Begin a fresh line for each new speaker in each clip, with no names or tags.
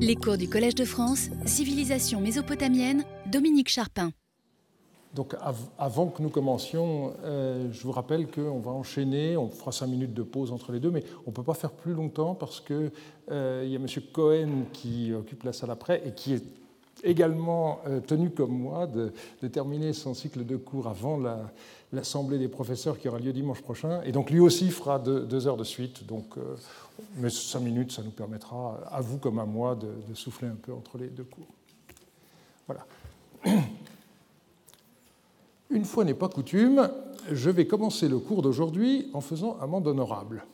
Les cours du Collège de France, Civilisation mésopotamienne, Dominique Charpin.
Donc avant que nous commencions, euh, je vous rappelle qu'on va enchaîner, on fera cinq minutes de pause entre les deux, mais on ne peut pas faire plus longtemps parce qu'il euh, y a M. Cohen qui occupe la salle après et qui est également euh, tenu comme moi de, terminer son cycle de cours avant l'Assemblée des professeurs qui aura lieu dimanche prochain. Et donc lui aussi fera deux, heures de suite. Donc, mais cinq minutes, ça nous permettra, à vous comme à moi, de, de souffler un peu entre les deux cours. Voilà. Une fois n'est pas coutume, je vais commencer le cours d'aujourd'hui en faisant amende honorable.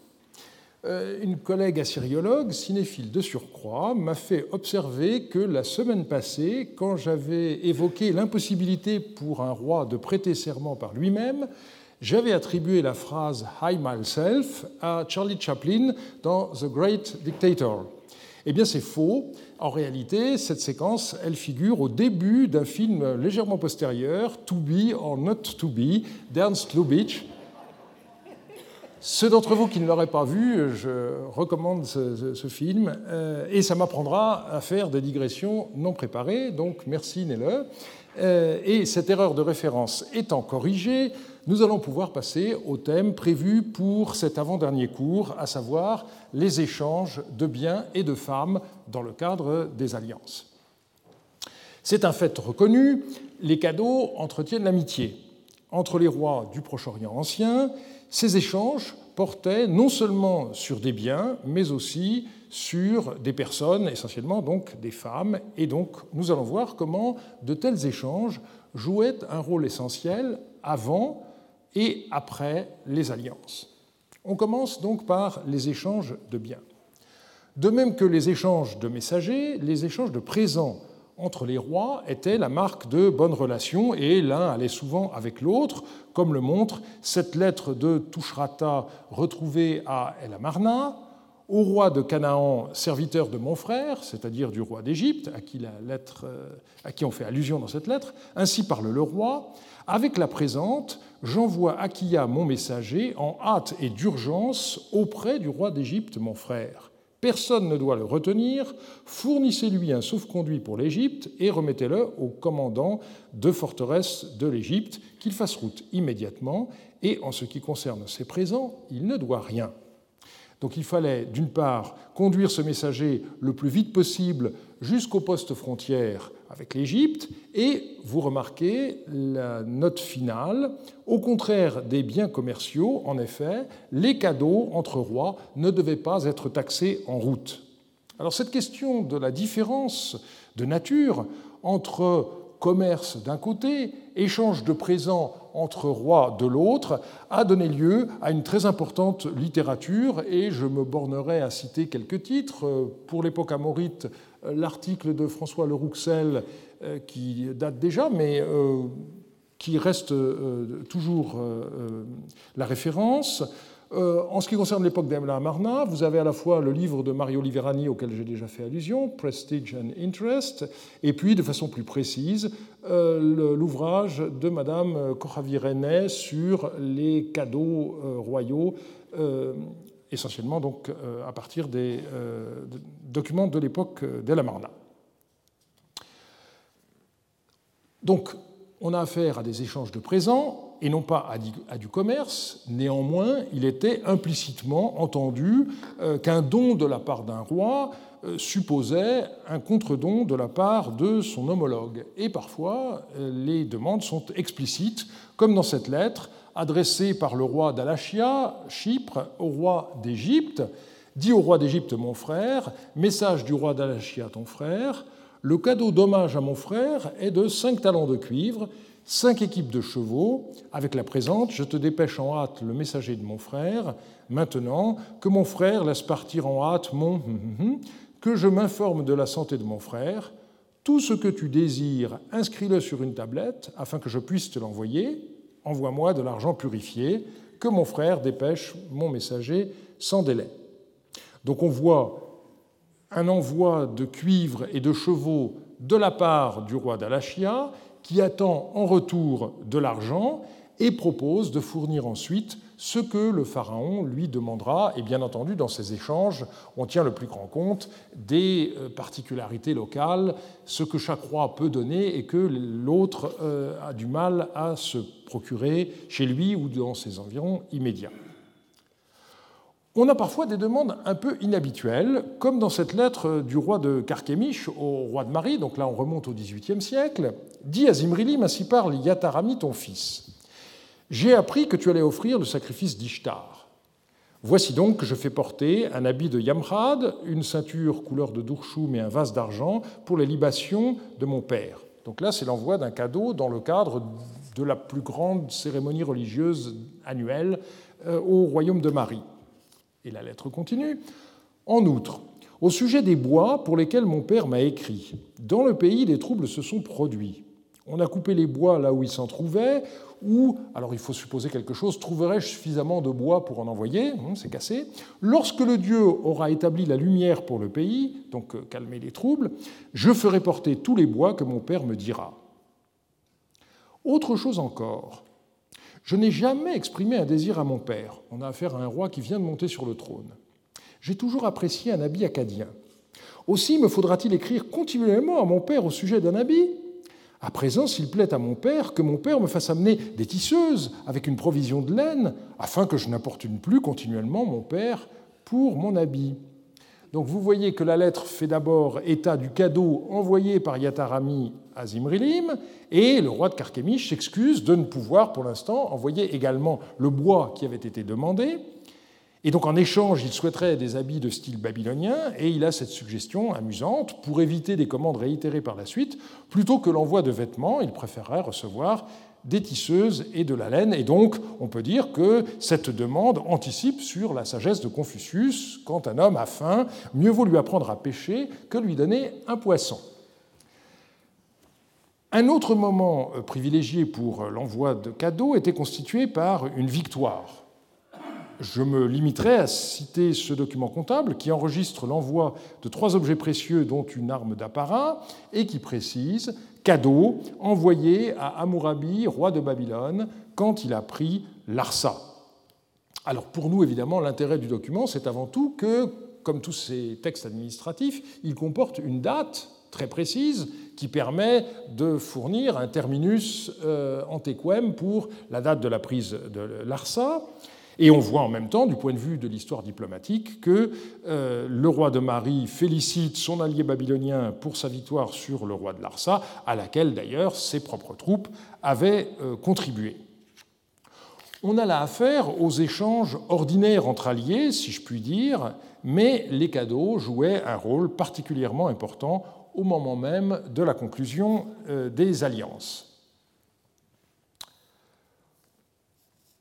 Euh, une collègue assyriologue, cinéphile de surcroît, m'a fait observer que la semaine passée, quand j'avais évoqué l'impossibilité pour un roi de prêter serment par lui-même, j'avais attribué la phrase I myself à Charlie Chaplin dans The Great Dictator. Eh bien, c'est faux. En réalité, cette séquence, elle figure au début d'un film légèrement postérieur, To Be or Not To Be, d'Ernst Lubitsch. Ceux d'entre vous qui ne l'auraient pas vu, je recommande ce, film, euh, et ça m'apprendra à faire des digressions non préparées, donc merci Nelle. Euh, et cette erreur de référence étant corrigée, nous allons pouvoir passer au thème prévu pour cet avant-dernier cours, à savoir les échanges de biens et de femmes dans le cadre des alliances. C'est un fait reconnu, les cadeaux entretiennent l'amitié. Entre les rois du Proche-Orient ancien, ces échanges portaient non seulement sur des biens, mais aussi sur des personnes, essentiellement donc des femmes. Et donc nous allons voir comment de tels échanges jouaient un rôle essentiel avant et après les alliances. On commence donc par les échanges de biens. De même que les échanges de messagers, les échanges de présents entre les rois étaient la marque de bonnes relations et l'un allait souvent avec l'autre, comme le montre cette lettre de Touchrata retrouvée à El Amarna, au roi de Canaan, serviteur de mon frère, c'est-à-dire du roi d'Égypte, à, qui euh, à qui on fait allusion dans cette lettre, ainsi parle le roi, avec la présente, j'envoie Akia, mon messager, en hâte et d'urgence auprès du roi d'Égypte, mon frère. Personne ne doit le retenir, fournissez-lui un sauf-conduit pour l'Égypte et remettez-le au commandant de forteresse de l'Égypte, qu'il fasse route immédiatement, et en ce qui concerne ses présents, il ne doit rien. Donc il fallait, d'une part, conduire ce messager le plus vite possible jusqu'au poste frontière avec l'Égypte, et vous remarquez la note finale, au contraire des biens commerciaux, en effet, les cadeaux entre rois ne devaient pas être taxés en route. Alors cette question de la différence de nature entre commerce d'un côté, échange de présents entre rois de l'autre, a donné lieu à une très importante littérature, et je me bornerai à citer quelques titres. Pour l'époque amorite, l'article de François Le Rouxel, euh, qui date déjà, mais euh, qui reste euh, toujours la référence. En ce qui concerne l'époque d'Emla Marna, vous avez à la fois le livre de Mario Liverani auquel j'ai déjà fait allusion, Prestige and Interest, et puis de façon plus précise, l'ouvrage de Madame Kochavi-René sur les cadeaux royaux essentiellement donc euh, à partir des euh, documents de l'époque d'El Amarna. Donc, on a affaire à des échanges de présents et non pas à du commerce. Néanmoins, il était implicitement entendu euh, qu'un don de la part d'un roi supposait un contre-don de la part de son homologue. Et parfois, les demandes sont explicites, comme dans cette lettre adressé par le roi d'Alachia, Chypre, au roi d'Égypte, dit au roi d'Égypte, mon frère, message du roi d'Alachia, ton frère, le cadeau d'hommage à mon frère est de cinq talents de cuivre, cinq équipes de chevaux. Avec la présente, je te dépêche en hâte le messager de mon frère. Maintenant, que mon frère laisse partir en hâte mon hum, hum, hum, que je m'informe de la santé de mon frère. Tout ce que tu désires, inscris-le sur une tablette afin que je puisse te l'envoyer envoie-moi de l'argent purifié, que mon frère dépêche mon messager sans délai. Donc on voit un envoi de cuivre et de chevaux de la part du roi d'Alachia, qui attend en retour de l'argent et propose de fournir ensuite ce que le pharaon lui demandera, et bien entendu dans ces échanges, on tient le plus grand compte des euh, particularités locales, ce que chaque roi peut donner et que l'autre euh, a du mal à se procurer chez lui ou dans ses environs immédiats. On a parfois des demandes un peu inhabituelles, comme dans cette lettre du roi de Carchemish au roi de Marie, donc là on remonte au XVIIIe siècle, dit à Zimrilim, ainsi parle Yatarami ton fils. J'ai appris que tu allais offrir le sacrifice d'Ishtar. Voici donc que je fais porter un habit de Yamrad, une ceinture couleur de Dourchoum et un vase d'argent pour les libations de mon père. Donc là, c'est l'envoi d'un cadeau dans le cadre de la plus grande cérémonie religieuse annuelle euh, au royaume de Marie. Et la lettre continue. En outre, au sujet des bois pour lesquels mon père m'a écrit, dans le pays, des troubles se sont produits. On a coupé les bois là où ils s'en trouvaient, ou, alors il faut supposer quelque chose, trouverai-je suffisamment de bois pour en envoyer hum, C'est cassé. Lorsque le Dieu aura établi la lumière pour le pays, donc euh, calmer les troubles, je ferai porter tous les bois que mon père me dira. Autre chose encore, je n'ai jamais exprimé un désir à mon père. On a affaire à un roi qui vient de monter sur le trône. J'ai toujours apprécié un habit acadien. Aussi me faudra-t-il écrire continuellement à mon père au sujet d'un habit à présent, s'il plaît à mon père, que mon père me fasse amener des tisseuses avec une provision de laine, afin que je n'importune plus continuellement mon père pour mon habit. Donc vous voyez que la lettre fait d'abord état du cadeau envoyé par Yatarami à Zimrilim, et le roi de Carchemish s'excuse de ne pouvoir pour l'instant envoyer également le bois qui avait été demandé. Et donc en échange, il souhaiterait des habits de style babylonien, et il a cette suggestion amusante, pour éviter des commandes réitérées par la suite, plutôt que l'envoi de vêtements, il préférerait recevoir des tisseuses et de la laine, et donc on peut dire que cette demande anticipe sur la sagesse de Confucius, quand un homme a faim, mieux vaut lui apprendre à pêcher que lui donner un poisson. Un autre moment privilégié pour l'envoi de cadeaux était constitué par une victoire je me limiterai à citer ce document comptable qui enregistre l'envoi de trois objets précieux, dont une arme d'apparat, et qui précise cadeau envoyé à Hammurabi, roi de Babylone, quand il a pris Larsa. Alors pour nous, évidemment, l'intérêt du document, c'est avant tout que, comme tous ces textes administratifs, il comporte une date très précise qui permet de fournir un terminus euh, antequem pour la date de la prise de Larsa. Et on voit en même temps, du point de vue de l'histoire diplomatique, que euh, le roi de Marie félicite son allié babylonien pour sa victoire sur le roi de Larsa, à laquelle d'ailleurs ses propres troupes avaient euh, contribué. On a là affaire aux échanges ordinaires entre alliés, si je puis dire, mais les cadeaux jouaient un rôle particulièrement important au moment même de la conclusion euh, des alliances.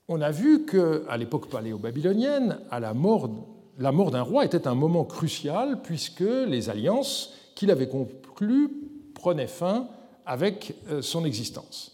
On a vu qu'à l'époque paléo-babylonienne, la mort, la mort d'un roi était un moment crucial puisque les alliances qu'il avait conclues prenaient fin avec euh, son existence.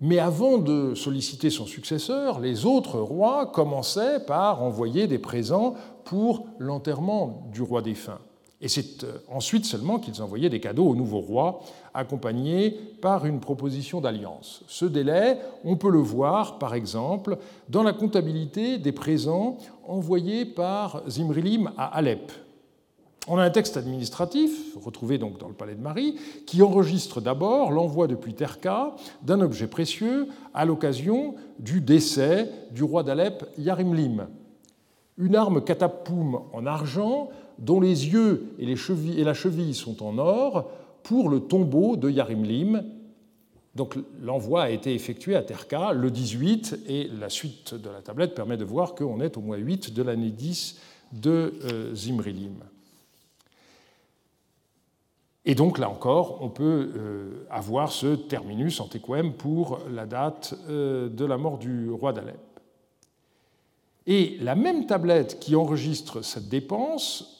Mais avant de solliciter son successeur, les autres rois commençaient par envoyer des présents pour l'enterrement du roi défunt. Et c'est euh, ensuite seulement qu'ils envoyaient des cadeaux au nouveau roi, accompagnés par une proposition d'alliance. Ce délai, on peut le voir, par exemple, dans la comptabilité des présents envoyés par Zimrilim à Alep. On a un texte administratif, retrouvé donc dans le palais de Marie, qui enregistre d'abord l'envoi depuis Terka d'un objet précieux à l'occasion du décès du roi d'Alep, Yarimlim. Une arme catapoum en argent dont les yeux et, la cheville sont en or, pour le tombeau de Yarimlim. Donc l'envoi a été effectué à Terka le 18 et la suite de la tablette permet de voir qu'on est au mois 8 de l'année 10 de euh, Zimrilim. Et donc là encore, on peut euh, avoir ce terminus antequem pour la date euh, de la mort du roi d'Alep. Et la même tablette qui enregistre cette dépense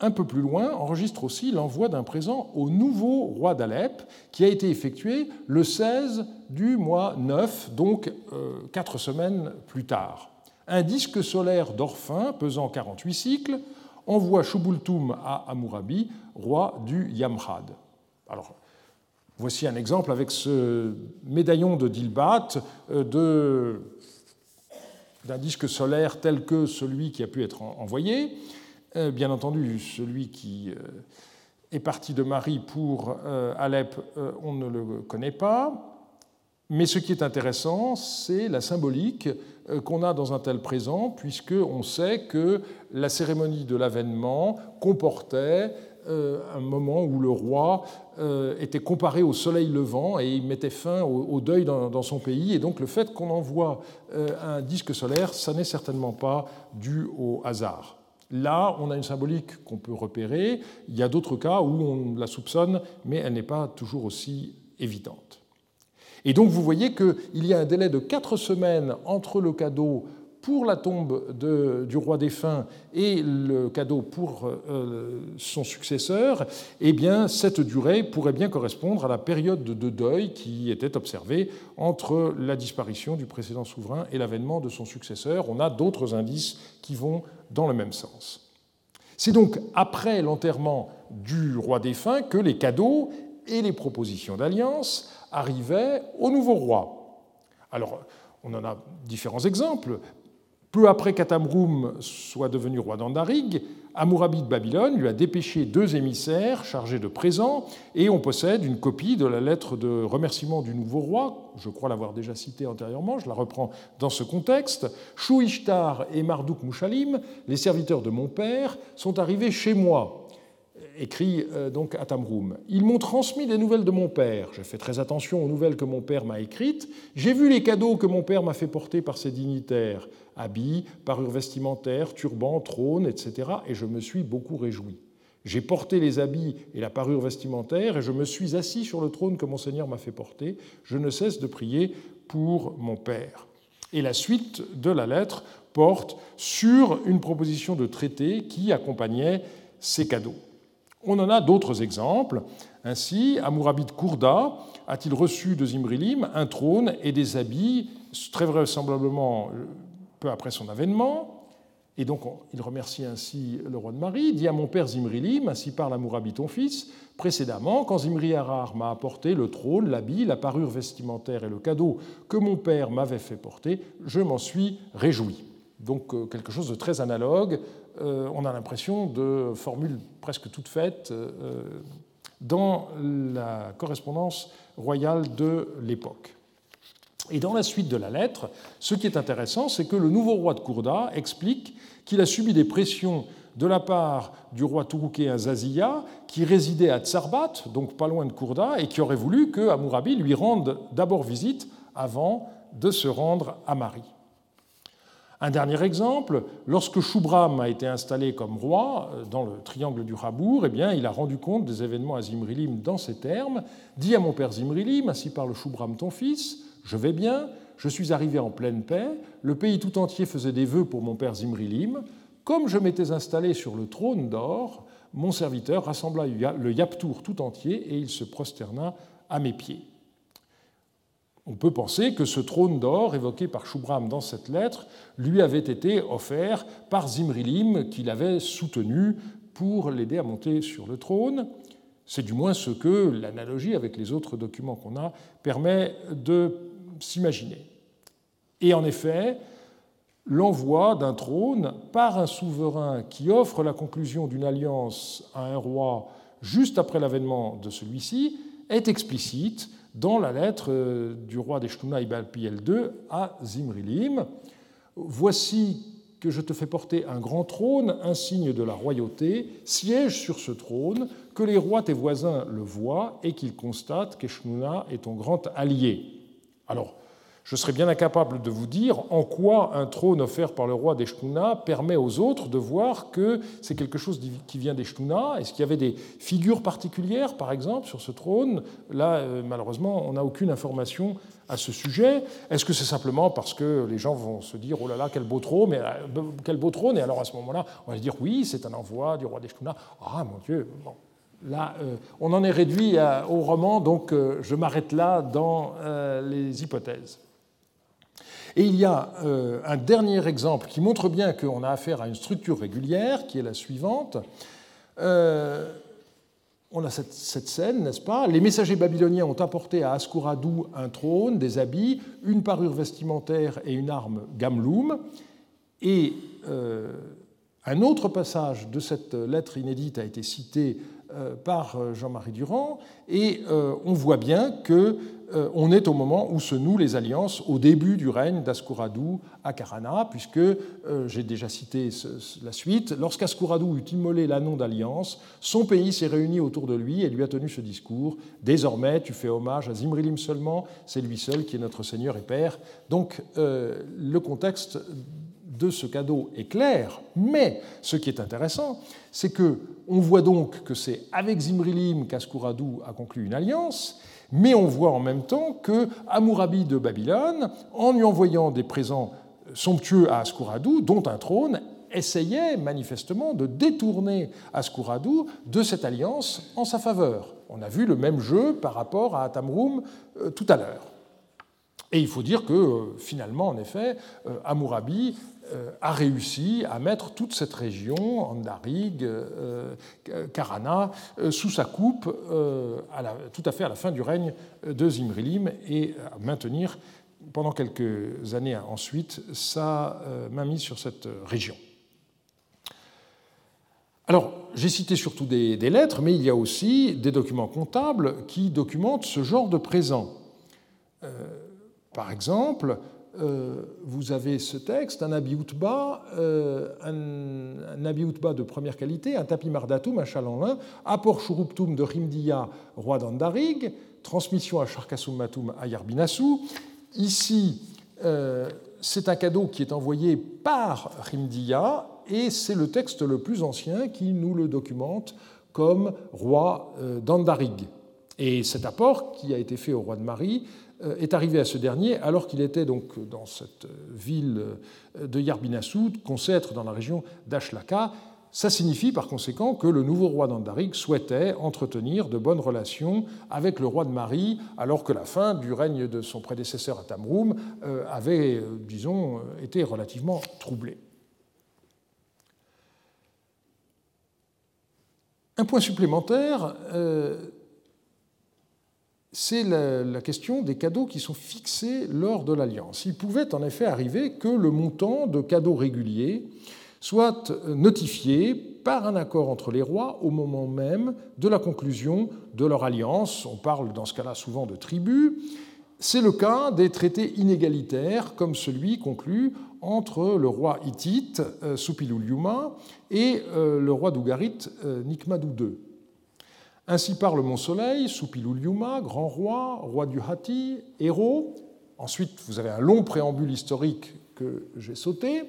un peu plus loin, enregistre aussi l'envoi d'un présent au nouveau roi d'Alep, qui a été effectué le 16 du mois 9, donc euh, quatre semaines plus tard. Un disque solaire d'Orphin, pesant 48 cycles, envoie Shubultum à Amurabi, roi du Yamrad. Alors, voici un exemple avec ce médaillon de Dilbat euh, d'un disque solaire tel que celui qui a pu être envoyé. Bien entendu, celui qui est parti de Marie pour Alep, on ne le connaît pas. Mais ce qui est intéressant, c'est la symbolique euh, qu'on a dans un tel présent, puisqu'on sait que la cérémonie de l'avènement comportait euh, un moment où le roi euh, était comparé au soleil levant et il mettait fin au deuil dans son pays. Et donc le fait qu'on envoie un disque solaire, ça n'est certainement pas dû au hasard. Là, on a une symbolique qu'on peut repérer. Il y a d'autres cas où on la soupçonne, mais elle n'est pas toujours aussi évidente. Et donc vous voyez qu'il y a un délai de quatre semaines entre le cadeau pour la tombe du roi défunt et le cadeau pour euh, son successeur, eh bien, cette durée pourrait bien correspondre à la période de deuil qui était observée entre la disparition du précédent souverain et l'avènement de son successeur. On a d'autres indices qui vont dans le même sens. C'est donc après l'enterrement du roi défunt que les cadeaux et les propositions d'alliance arrivait au nouveau roi. Alors, on en a différents exemples. Peu après qu'Atamroum soit devenu roi d'Andarig, Amourabi de Babylone lui a dépêché deux émissaires chargés de présents, et on possède une copie de la lettre de remerciement du nouveau roi, je crois l'avoir déjà citée antérieurement, je la reprends dans ce contexte. Chou Ishtar et Marduk Mouchalim, les serviteurs de mon père, sont arrivés chez moi écrit euh, donc à. Ils m'ont transmis des nouvelles de mon père. J'ai fait très attention aux nouvelles que mon père m'a écrites. J'ai vu les cadeaux que mon père m'a fait porter par ses dignitaires habits, parures vestimentaires, turbans, trônes, etc. Et je me suis beaucoup réjoui. J'ai porté les habits et la parure vestimentaire et je me suis assis sur le trône que mon Seigneur m'a fait porter. Je ne cesse de prier pour mon Père. Et la suite de la lettre porte sur une proposition de traité qui accompagnait ces cadeaux. On en a d'autres exemples. Ainsi, Amourabit Kourda a-t-il reçu de Zimrilim un trône et des habits, très vraisemblablement peu après son avènement. Et donc, il remercie ainsi le roi de Marie, dit à mon père Zimrilim, ainsi parle Amourabit ton fils, précédemment, quand Zimri Harar m'a apporté le trône, l'habit, la parure vestimentaire et le cadeau que mon père m'avait fait porter, je m'en suis réjoui. Donc, euh, quelque chose de très analogue euh, on a l'impression de formules presque toutes faites euh, dans la correspondance royale de l'époque. Et dans la suite de la lettre, ce qui est intéressant, c'est que le nouveau roi de Kourda explique qu'il a subi des pressions de la part du roi touroukéen Zaziya, qui résidait à Tsarbat, donc pas loin de Kourda, et qui aurait voulu que Amourabi lui rende d'abord visite avant de se rendre à Marie. Un dernier exemple, lorsque Shubram a été installé comme roi euh, dans le triangle du Rabour, eh bien, il a rendu compte des événements à Zimrilim dans ces termes. Dit à mon père Zimrilim, ainsi parle Shubram ton fils, je vais bien, je suis arrivé en pleine paix, le pays tout entier faisait des vœux pour mon père Zimrilim. Comme je m'étais installé sur le trône d'or, mon serviteur rassembla le Yaptour tout entier et il se prosterna à mes pieds. On peut penser que ce trône d'or évoqué par Shubram dans cette lettre lui avait été offert par Zimrilim, qui l'avait soutenu pour l'aider à monter sur le trône. C'est du moins ce que l'analogie avec les autres documents qu'on a permet de s'imaginer. Et en effet, l'envoi d'un trône par un souverain qui offre la conclusion d'une alliance à un roi juste après l'avènement de celui-ci est explicite dans la lettre euh, du roi d'Eshtuna Ibalpiel II à Zimrilim. Voici que je te fais porter un grand trône, un signe de la royauté, siège sur ce trône, que les rois tes voisins le voient et qu'ils constatent qu'Eshtuna est ton grand allié. Alors, je serais bien incapable de vous dire en quoi un trône offert par le roi d'Eshtuna permet aux autres de voir que c'est quelque chose qui vient d'Eshtuna. Est-ce qu'il y avait des figures particulières, par exemple, sur ce trône? Là, euh, malheureusement, on n'a aucune information à ce sujet. Est-ce que c'est simplement parce que les gens vont se dire oh là là, quel beau trône, mais, euh, quel beau trône? Et alors à ce moment-là, on va se dire oui, c'est un envoi du roi d'Eshtuna. Ah mon Dieu Là, euh, on en est réduit au roman, donc je m'arrête là dans les hypothèses. Et il y a euh, un dernier exemple qui montre bien qu'on a affaire à une structure régulière, qui est la suivante. Euh, on a cette, scène, n'est-ce pas? Les messagers babyloniens ont apporté à Ascouradou un trône, des habits, une parure vestimentaire et une arme gamloum. Et euh, un autre passage de cette lettre inédite a été cité euh, par euh, Jean-Marie Durand, et on voit bien que euh, on est au moment où se nouent les alliances au début du règne d'Ascouradou à Karana, puisque euh, j'ai déjà cité la suite. Lorsqu'Ascouradou eut immolé l'annon d'alliance, son pays s'est réuni autour de lui et lui a tenu ce discours Désormais, tu fais hommage à Zimrilim seulement, c'est lui seul qui est notre Seigneur et Père. Donc, euh, le contexte de ce cadeau est clair, mais ce qui est intéressant, c'est que on voit donc que c'est avec Zimrilim qu'Ascouradou a conclu une alliance, mais on voit en même temps que Amourabi de Babylone, en lui envoyant des présents somptueux à Ascouradou, dont un trône, essayait manifestement de détourner Ascouradou de cette alliance en sa faveur. On a vu le même jeu par rapport à Atamroum euh, tout à l'heure. Et il faut dire que euh, finalement, en effet, Amourabi euh, a réussi à mettre toute cette région, Andarig, euh, Karana, euh, sous sa coupe tout à fait à la fin du règne de Zimrilim et à maintenir pendant quelques années ensuite sa mainmise sur cette région. Alors, j'ai cité surtout des, des, lettres, mais il y a aussi des documents comptables qui documentent ce genre de présent. par exemple, euh, vous avez ce texte, un Abiutba, euh, un, un de première qualité, un tapis mardatum, un châle en lin, apport shuruptum de Rimdiya, roi d'Andarig, transmission à Sharkasum à Yarbinasu. Ici, euh, c'est un cadeau qui est envoyé par Rimdiya et c'est le texte le plus ancien qui nous le documente comme roi d'Andarig. Et cet apport qui a été fait au roi de Marie euh, est arrivé à ce dernier alors qu'il était donc dans cette ville de Yarbinasoud, concetre dans la région d'Ashlaka. Ça signifie par conséquent que le nouveau roi d'Andarig souhaitait entretenir de bonnes relations avec le roi de Marie, alors que la fin du règne de son prédécesseur à Tamroum euh, avait, euh, disons, été relativement troublée. Un point supplémentaire, c'est la, question des cadeaux qui sont fixés lors de l'alliance. Il pouvait en effet arriver que le montant de cadeaux réguliers soit notifié par un accord entre les rois au moment même de la conclusion de leur alliance. On parle dans ce cas-là souvent de tribus. C'est le cas des traités inégalitaires comme celui conclu entre le roi hittite euh, Supiluliuma et euh, le roi d'Ougarit euh, Nikmadou II. Ainsi parle mon soleil, Supiluliuma, grand roi, roi du Hatti, héros. Ensuite, vous avez un long préambule historique que j'ai sauté.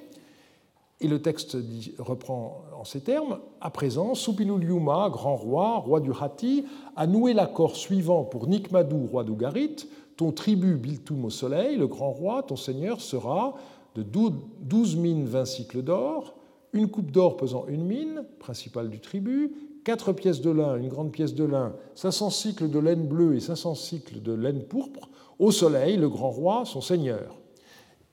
Et le texte reprend en ces termes À présent, Supiluliuma, grand roi, roi du Hatti, a noué l'accord suivant pour Nikmadou, roi d'Ougarit. Ton tribut Biltoum au soleil, le grand roi, ton seigneur, sera de 12 mines 20 cycles d'or, une coupe d'or pesant une mine, principale du tribut, quatre pièces de lin, une grande pièce de lin, 500 cycles de laine bleue et 500 cycles de laine pourpre, au soleil, le grand roi, son seigneur.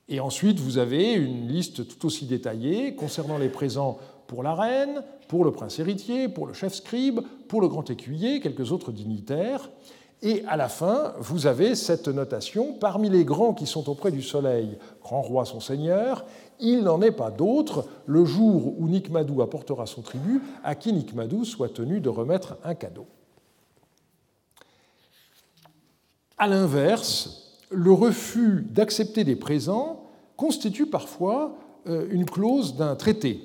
Et ensuite, vous avez une liste tout aussi détaillée concernant les présents pour la reine, pour le prince héritier, pour le chef scribe, pour le grand écuyer, quelques autres dignitaires. Et à la fin, vous avez cette notation, parmi les grands qui sont auprès du soleil, grand roi son seigneur, il n'en est pas d'autre le jour où Nikmadou apportera son tribut, à qui Nikmadou soit tenu de remettre un cadeau. A l'inverse, le refus d'accepter des présents constitue parfois euh, une clause d'un traité.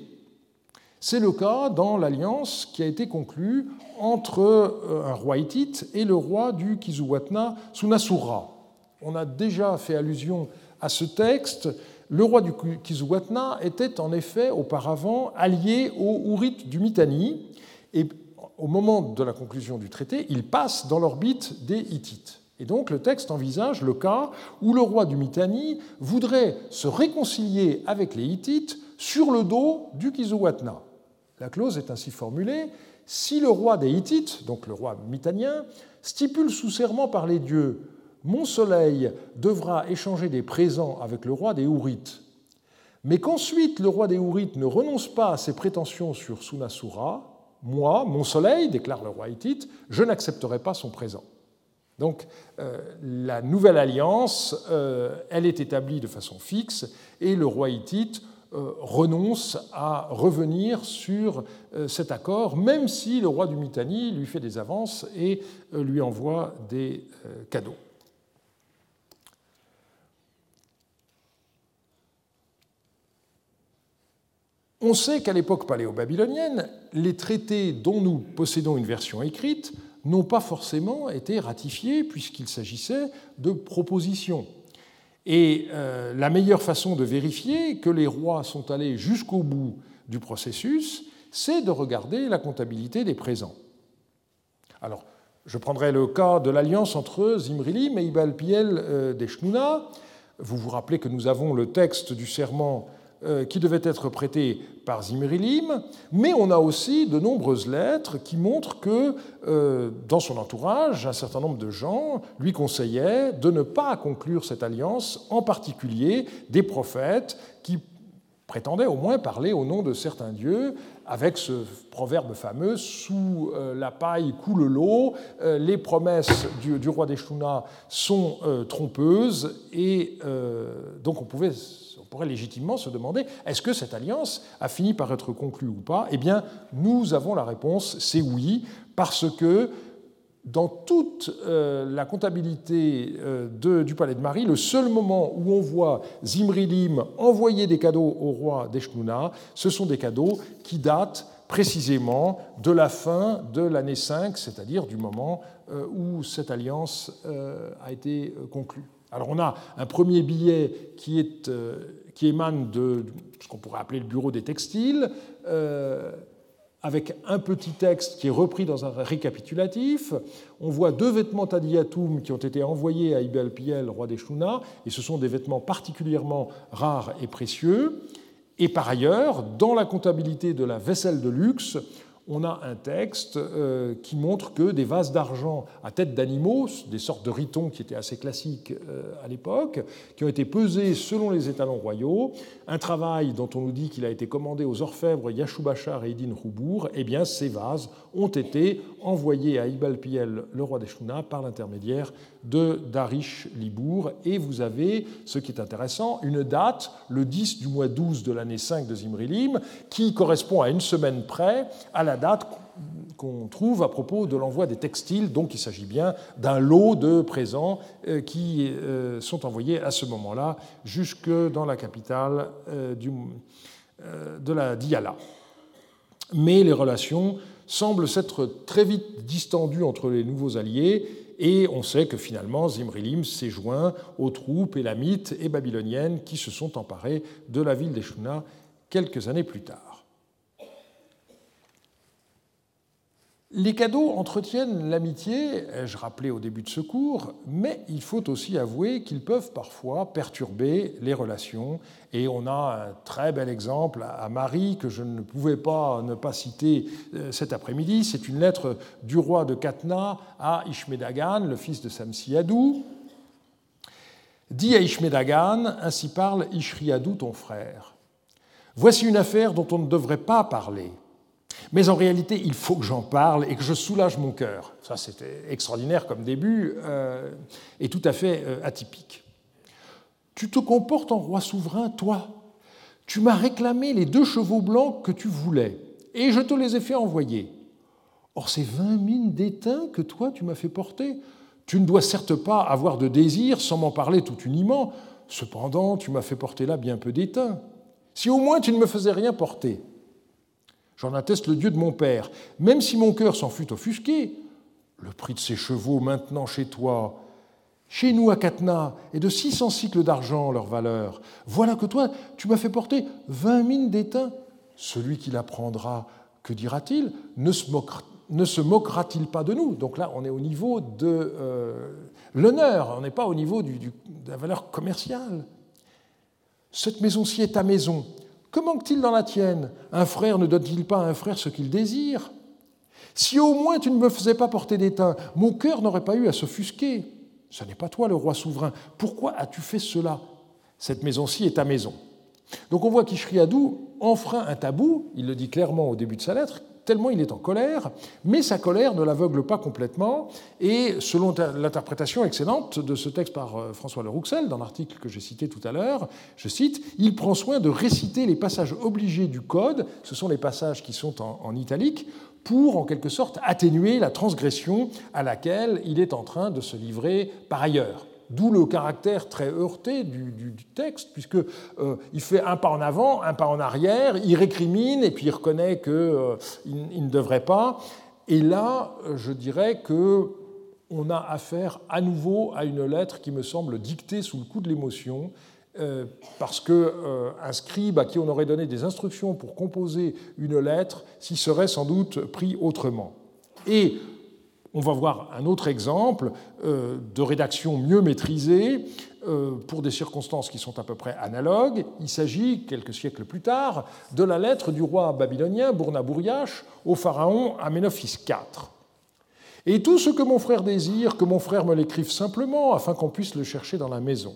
C'est le cas dans l'alliance qui a été conclue entre euh, un roi hittite et le roi du Kizuwatna, Sunasura. On a déjà fait allusion à ce texte le roi du Kizuwatna était en effet auparavant allié aux Ourites du Mitanni, et au moment de la conclusion du traité, il passe dans l'orbite des Hittites. Et donc le texte envisage le cas où le roi du Mitanni voudrait se réconcilier avec les Hittites sur le dos du Kizuwatna. La clause est ainsi formulée si le roi des Hittites, donc le roi mitanien, stipule sous serment par les dieux mon soleil devra échanger des présents avec le roi des Hourites, mais qu'ensuite le roi des Hourites ne renonce pas à ses prétentions sur Sunasura, moi, mon soleil, déclare le roi hittite, je n'accepterai pas son présent. Donc euh, la nouvelle alliance, euh, elle est établie de façon fixe et le roi hittite renonce à revenir sur cet accord, même si le roi du Mitanni lui fait des avances et lui envoie des cadeaux. On sait qu'à l'époque paléo-babylonienne, les traités dont nous possédons une version écrite n'ont pas forcément été ratifiés puisqu'il s'agissait de propositions. Et euh, la meilleure façon de vérifier que les rois sont allés jusqu'au bout du processus, c'est de regarder la comptabilité des présents. Alors, je prendrai le cas de l'alliance entre Zimrilim et Ibalpiel euh, Vous vous rappelez que nous avons le texte du serment qui devait être prêté par Zimrilim, mais on a aussi de nombreuses lettres qui montrent que euh, dans son entourage, un certain nombre de gens lui conseillaient de ne pas conclure cette alliance, en particulier des prophètes qui prétendaient au moins parler au nom de certains dieux, avec ce proverbe fameux sous euh, la paille coule l'eau, les promesses du, roi des sont trompeuses, et donc on pouvait pourrait légitimement se demander est-ce que cette alliance a fini par être conclue ou pas? Eh bien, nous avons la réponse c'est oui, parce que dans toute euh, la comptabilité euh, du palais de Marie, le seul moment où on voit Zimrilim envoyer des cadeaux au roi d'Eshnouna, ce sont des cadeaux qui datent précisément de la fin de l'année 5, c'est-à-dire du moment euh, où cette alliance a été conclue. Alors on a un premier billet qui, est, qui émane de ce qu'on pourrait appeler le bureau des textiles, euh, avec un petit texte qui est repris dans un récapitulatif. On voit deux vêtements Tadiatum qui ont été envoyés à Ibn Piel, roi des Shuna, et ce sont des vêtements particulièrement rares et précieux. Et par ailleurs, dans la comptabilité de la vaisselle de luxe, on a un texte euh, qui montre que des vases d'argent à tête d'animaux, des sortes de ritons qui étaient assez classiques euh, à l'époque, qui ont été pesés selon les étalons royaux, un travail dont on nous dit qu'il a été commandé aux orfèvres Yashubachar et Idin Roubour, eh bien ces vases ont été envoyés à Ibalpiel, le roi des par l'intermédiaire de Darish Libour. Et vous avez, ce qui est intéressant, une date, le 10 du mois 12 de l'année 5 de Zimrilim, qui correspond à une semaine près à la date qu'on trouve à propos de l'envoi des textiles. Donc il s'agit bien d'un lot de présents euh, qui euh, sont envoyés à ce moment-là jusque dans la capitale euh, de la Diyala. Mais les relations semblent s'être très vite distendues entre les nouveaux alliés et on sait que finalement Zimrilim s'est joint aux troupes élamites et babyloniennes qui se sont emparées de la ville d'Eshuna quelques années plus tard. Les cadeaux entretiennent l'amitié, ai-je rappelé au début de ce cours, mais il faut aussi avouer qu'ils peuvent parfois perturber les relations. Et on a un très bel exemple à Marie que je ne pouvais pas ne pas citer euh, cet après-midi. C'est une lettre du roi de Katna à Ishmedagan, le fils de Samsiadou. Dit à Ishmedagan, ainsi parle Ishriadou, ton frère. Voici une affaire dont on ne devrait pas parler mais en réalité, il faut que j'en parle et que je soulage mon cœur. Ça, c'était extraordinaire comme début euh, et tout à fait euh, atypique. Tu te comportes en roi souverain, toi. Tu m'as réclamé les deux chevaux blancs que tu voulais et je te les ai fait envoyer. Or, ces vingt mines d'étain que toi, tu m'as fait porter, tu ne dois certes pas avoir de désir sans m'en parler tout uniment. Cependant, tu m'as fait porter là bien peu d'étain. Si au moins tu ne me faisais rien porter, J'en atteste le Dieu de mon père. Même si mon cœur s'en fut offusqué, le prix de ces chevaux maintenant chez toi, chez nous à Katna, est de 600 cycles d'argent leur valeur. Voilà que toi, tu m'as fait porter 20 mines d'étain. Celui qui la prendra, que dira-t-il Ne se moquera-t-il pas de nous? Donc là, on est au niveau de euh, l'honneur, on n'est pas au niveau de la valeur commerciale. Cette maison-ci est ta maison. Que manque-t-il dans la tienne? Un frère ne donne-t-il pas à un frère ce qu'il désire? Si au moins tu ne me faisais pas porter d'étain, mon cœur n'aurait pas eu à s'offusquer. Ce n'est pas toi le roi souverain. Pourquoi as-tu fait cela? Cette maison-ci est ta maison. Donc on voit qu'Ishriadou enfreint un tabou, il le dit clairement au début de sa lettre, tellement il est en colère, mais sa colère ne l'aveugle pas complètement, et selon l'interprétation excellente de ce texte par euh, François Le Rouxel, dans l'article que j'ai cité tout à l'heure, je cite, Il prend soin de réciter les passages obligés du Code, ce sont les passages qui sont en, en italique, pour en quelque sorte atténuer la transgression à laquelle il est en train de se livrer par ailleurs. D'où le caractère très heurté du, texte, puisqu'il euh, fait un pas en avant, un pas en arrière, il récrimine et puis il reconnaît qu'il euh, ne devrait pas. Et là, je dirais que on a affaire à nouveau à une lettre qui me semble dictée sous le coup de l'émotion, euh, parce qu'un scribe à qui on aurait donné des instructions pour composer une lettre s'y serait sans doute pris autrement. Et on va voir un autre exemple euh, de rédaction mieux maîtrisée euh, pour des circonstances qui sont à peu près analogues. Il s'agit, quelques siècles plus tard, de la lettre du roi babylonien Bournabouriash au pharaon Aménophis IV. Et tout ce que mon frère désire, que mon frère me l'écrive simplement, afin qu'on puisse le chercher dans la maison.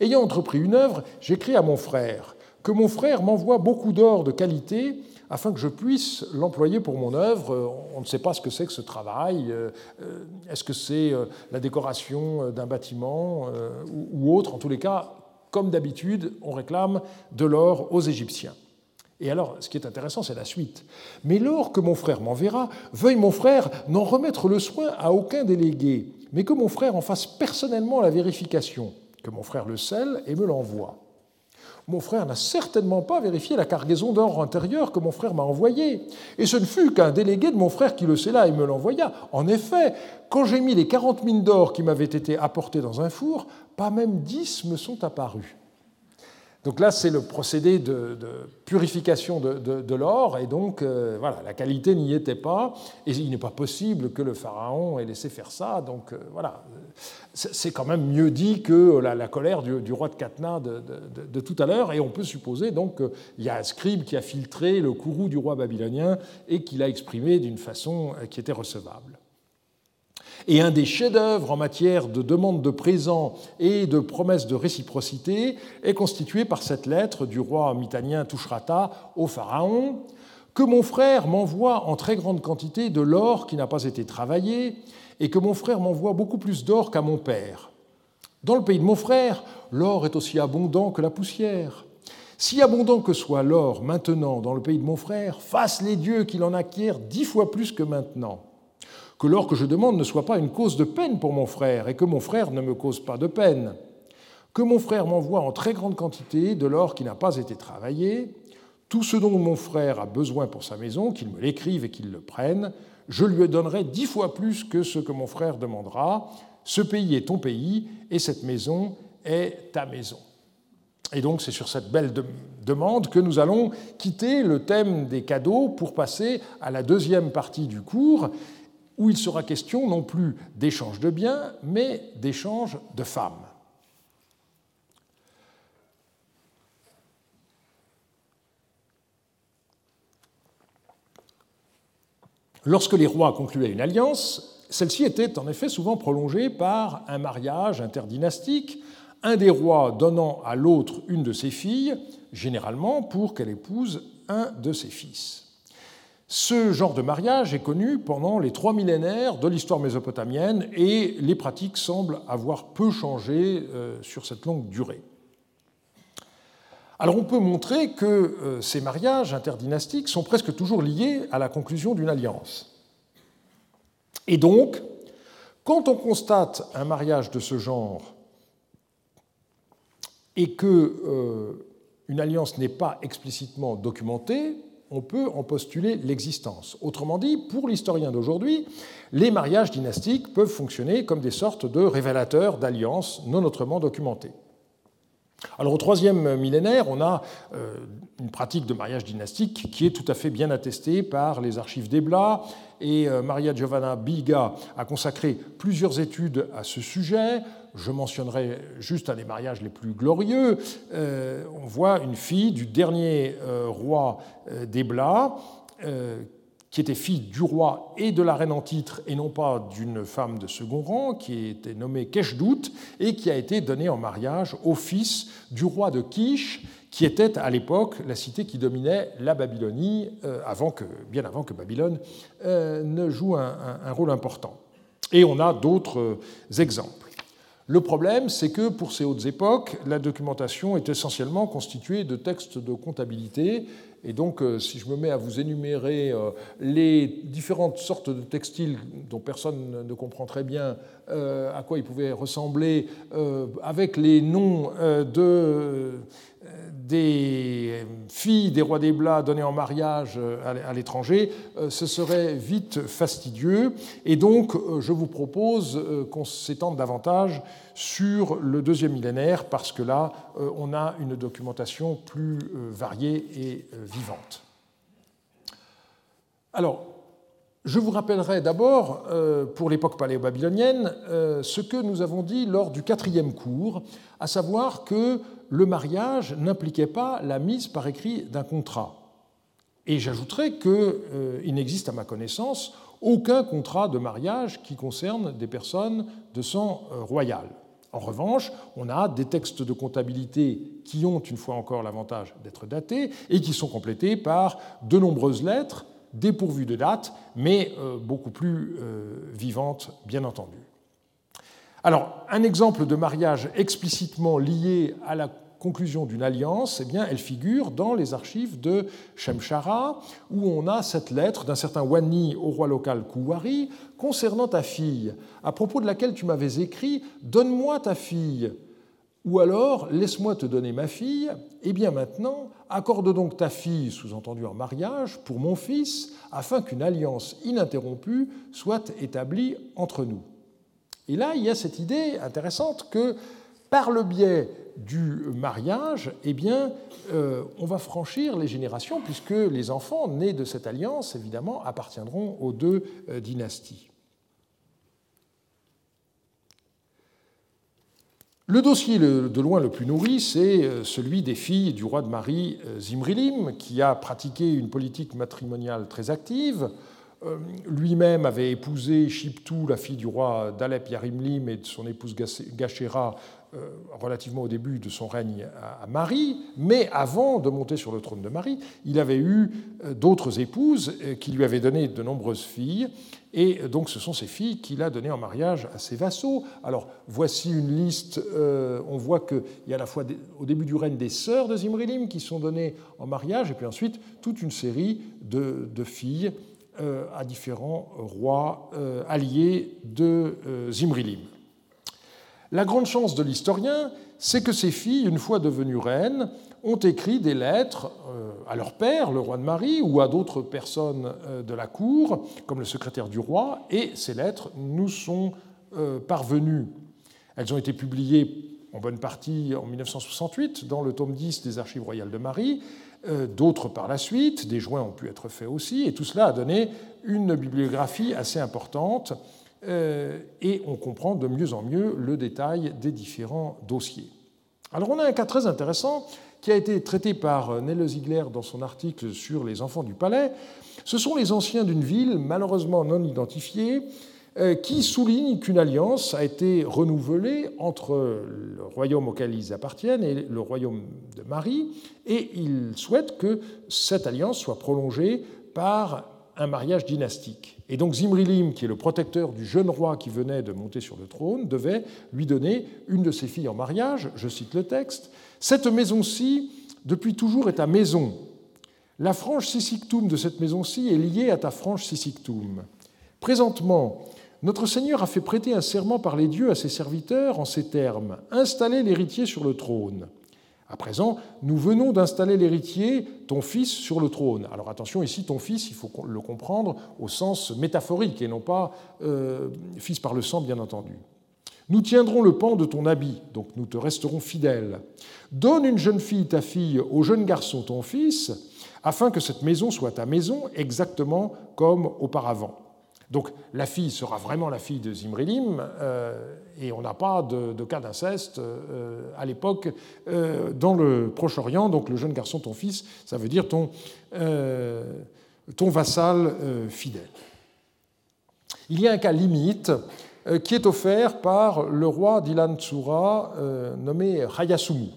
Ayant entrepris une œuvre, j'écris à mon frère que mon frère m'envoie beaucoup d'or de qualité afin que je puisse l'employer pour mon œuvre. Euh, on ne sait pas ce que c'est que ce travail. Euh, euh, est-ce que c'est la décoration d'un bâtiment ou autre? En tous les cas, comme d'habitude, on réclame de l'or aux Égyptiens. Et alors, ce qui est intéressant, c'est la suite. Mais l'or que mon frère m'enverra, veuille mon frère n'en remettre le soin à aucun délégué, mais que mon frère en fasse personnellement la vérification, que mon frère le scelle et me l'envoie. Mon frère n'a certainement pas vérifié la cargaison d'or intérieur que mon frère m'a envoyée. Et ce ne fut qu'un délégué de mon frère qui le scella et me l'envoya. En effet, quand j'ai mis les 40 mines d'or qui m'avaient été apportées dans un four, pas même 10 me sont apparus. Donc là, c'est le procédé de, purification de, l'or, et donc euh, voilà, la qualité n'y était pas, et il n'est pas possible que le pharaon ait laissé faire ça. Donc euh, voilà, c'est quand même mieux dit que la, colère du, roi de Katna de, tout à l'heure, et on peut supposer donc qu'il y a un scribe qui a filtré le courroux du roi babylonien et qui l'a exprimé d'une façon euh, qui était recevable. Et un des chefs-d'œuvre en matière de demande de présents et de promesses de réciprocité est constitué par cette lettre du roi mitanien Tushratta au pharaon que mon frère m'envoie en très grande quantité de l'or qui n'a pas été travaillé et que mon frère m'envoie beaucoup plus d'or qu'à mon père. Dans le pays de mon frère, l'or est aussi abondant que la poussière. Si abondant que soit l'or maintenant dans le pays de mon frère, fasse les dieux qu'il en acquiert dix fois plus que maintenant que l'or que je demande ne soit pas une cause de peine pour mon frère et que mon frère ne me cause pas de peine, que mon frère m'envoie en très grande quantité de l'or qui n'a pas été travaillé, tout ce dont mon frère a besoin pour sa maison, qu'il me l'écrive et qu'il le prenne, je lui donnerai dix fois plus que ce que mon frère demandera. Ce pays est ton pays et cette maison est ta maison. Et donc c'est sur cette belle demande que nous allons quitter le thème des cadeaux pour passer à la deuxième partie du cours, où il sera question non plus d'échange de biens, mais d'échange de femmes. Lorsque les rois concluaient une alliance, celle-ci était en effet souvent prolongée par un mariage interdynastique, un des rois donnant à l'autre une de ses filles, généralement pour qu'elle épouse un de ses fils. Ce genre de mariage est connu pendant les trois millénaires de l'histoire mésopotamienne et les pratiques semblent avoir peu changé euh, sur cette longue durée. Alors on peut montrer que euh, ces mariages interdynastiques sont presque toujours liés à la conclusion d'une alliance. Et donc, quand on constate un mariage de ce genre et que euh, une alliance n'est pas explicitement documentée, on peut en postuler l'existence. Autrement dit, pour l'historien d'aujourd'hui, les mariages dynastiques peuvent fonctionner comme des sortes de révélateurs d'alliances non autrement documentées. Alors au troisième millénaire, on a euh, une pratique de mariage dynastique qui est tout à fait bien attestée par les archives d'Ebla, et euh, Maria Giovanna Biga a consacré plusieurs études à ce sujet. Je mentionnerai juste un des mariages les plus glorieux. Euh, on voit une fille du dernier roi d'Ebla qui était fille du roi et de la reine en titre, et non pas d'une femme de second rang, qui était nommée Keshdout, et qui a été donnée en mariage au fils du roi de Kish, qui était à l'époque la cité qui dominait la Babylonie, bien avant que Babylone ne joue un rôle important. Et on a d'autres exemples. Le problème, c'est que pour ces hautes époques, la documentation est essentiellement constituée de textes de comptabilité. Et donc, euh, si je me mets à vous énumérer euh, les différentes sortes de textiles dont personne ne comprend très bien euh, à quoi ils pouvaient ressembler, avec les noms de des filles des rois des Blas données en mariage euh, à l'étranger, euh, ce serait vite fastidieux. Et donc, euh, je vous propose qu'on s'étende davantage sur le deuxième millénaire, parce que là, on a une documentation plus variée et vivante. Alors, je vous rappellerai d'abord, pour l'époque paléo-babylonienne, ce que nous avons dit lors du quatrième cours, à savoir que le mariage n'impliquait pas la mise par écrit d'un contrat. Et j'ajouterai qu'il euh, n'existe à ma connaissance aucun contrat de mariage qui concerne des personnes de sang euh, royal. En revanche, on a des textes de comptabilité qui ont une fois encore l'avantage d'être datés et qui sont complétés par de nombreuses lettres dépourvues de date, mais euh, beaucoup plus vivantes, bien entendu. Alors, un exemple de mariage explicitement lié à la conclusion d'une alliance, eh bien, elle figure dans les archives de Shemshara, où on a cette lettre d'un certain Wani au roi local Kouwari concernant ta fille, à propos de laquelle tu m'avais écrit Donne-moi ta fille, ou alors Laisse-moi te donner ma fille. Eh bien, maintenant, accorde donc ta fille, sous-entendu en mariage, pour mon fils, afin qu'une alliance ininterrompue soit établie entre nous. Et là, il y a cette idée intéressante que par le biais du mariage, eh euh, on va franchir les générations, puisque les enfants nés de cette alliance, évidemment, appartiendront aux deux euh, dynasties. Le dossier de loin le plus nourri, c'est euh, celui des filles du roi de Marie Zimrilim, qui a pratiqué une politique matrimoniale très active, lui-même avait épousé Shiptou, la fille du roi d'Alep Yarimlim, et de son épouse Gachéra euh, relativement au début de son règne à Marie, mais avant de monter sur le trône de Marie, il avait eu euh, d'autres épouses qui lui avaient donné de nombreuses filles, et donc ce sont ces filles qu'il a données en mariage à ses vassaux. Alors voici une liste, on voit qu'il y a à la fois au début du règne des sœurs de Zimrilim qui sont données en mariage, et puis ensuite toute une série de, filles. euh, à différents rois euh, alliés de euh, Zimrilim. La grande chance de l'historien, c'est que ces filles, une fois devenues reines, ont écrit des lettres à leur père, le roi de Marie, ou à d'autres personnes de la cour, comme le secrétaire du roi, et ces lettres nous sont parvenues. Elles ont été publiées en bonne partie en 1968 dans le tome 10 des Archives royales de Marie, euh, d'autres par la suite, des joints ont pu être faits aussi, et tout cela a donné une bibliographie assez importante, euh, et on comprend de mieux en mieux le détail des différents dossiers. Alors on a un cas très intéressant qui a été traité par Nelle Ziegler dans son article sur les enfants du palais. Ce sont les anciens d'une ville malheureusement non identifiée euh, qui souligne qu'une alliance a été renouvelée entre le royaume auquel ils appartiennent et le royaume de Marie, et ils souhaitent que cette alliance soit prolongée par un mariage dynastique. Et donc Zimrilim, qui est le protecteur du jeune roi qui venait de monter sur le trône, devait lui donner une de ses filles en mariage, je cite le texte, Cette maison-ci, depuis toujours, est ta maison. La frange Sisictum de cette maison-ci est liée à ta frange Sisictum. Présentement, notre Seigneur a fait prêter un serment par les dieux à ses serviteurs en ces termes Installer l'héritier sur le trône. À présent, nous venons d'installer l'héritier, ton fils, sur le trône. Alors attention, ici, ton fils, il faut le comprendre au sens métaphorique et non pas euh, fils par le sang, bien entendu. Nous tiendrons le pan de ton habit, donc nous te resterons fidèles. Donne une jeune fille, ta fille, au jeune garçon, ton fils, afin que cette maison soit ta maison exactement comme auparavant. Donc la fille sera vraiment la fille de Zimrilim, euh, et on n'a pas de, cas d'inceste euh, à l'époque euh, dans le Proche-Orient. Donc le jeune garçon, ton fils, ça veut dire ton, ton vassal fidèle. Il y a un cas limite qui est offert par le roi d'Ilan Tsura nommé Hayasumu.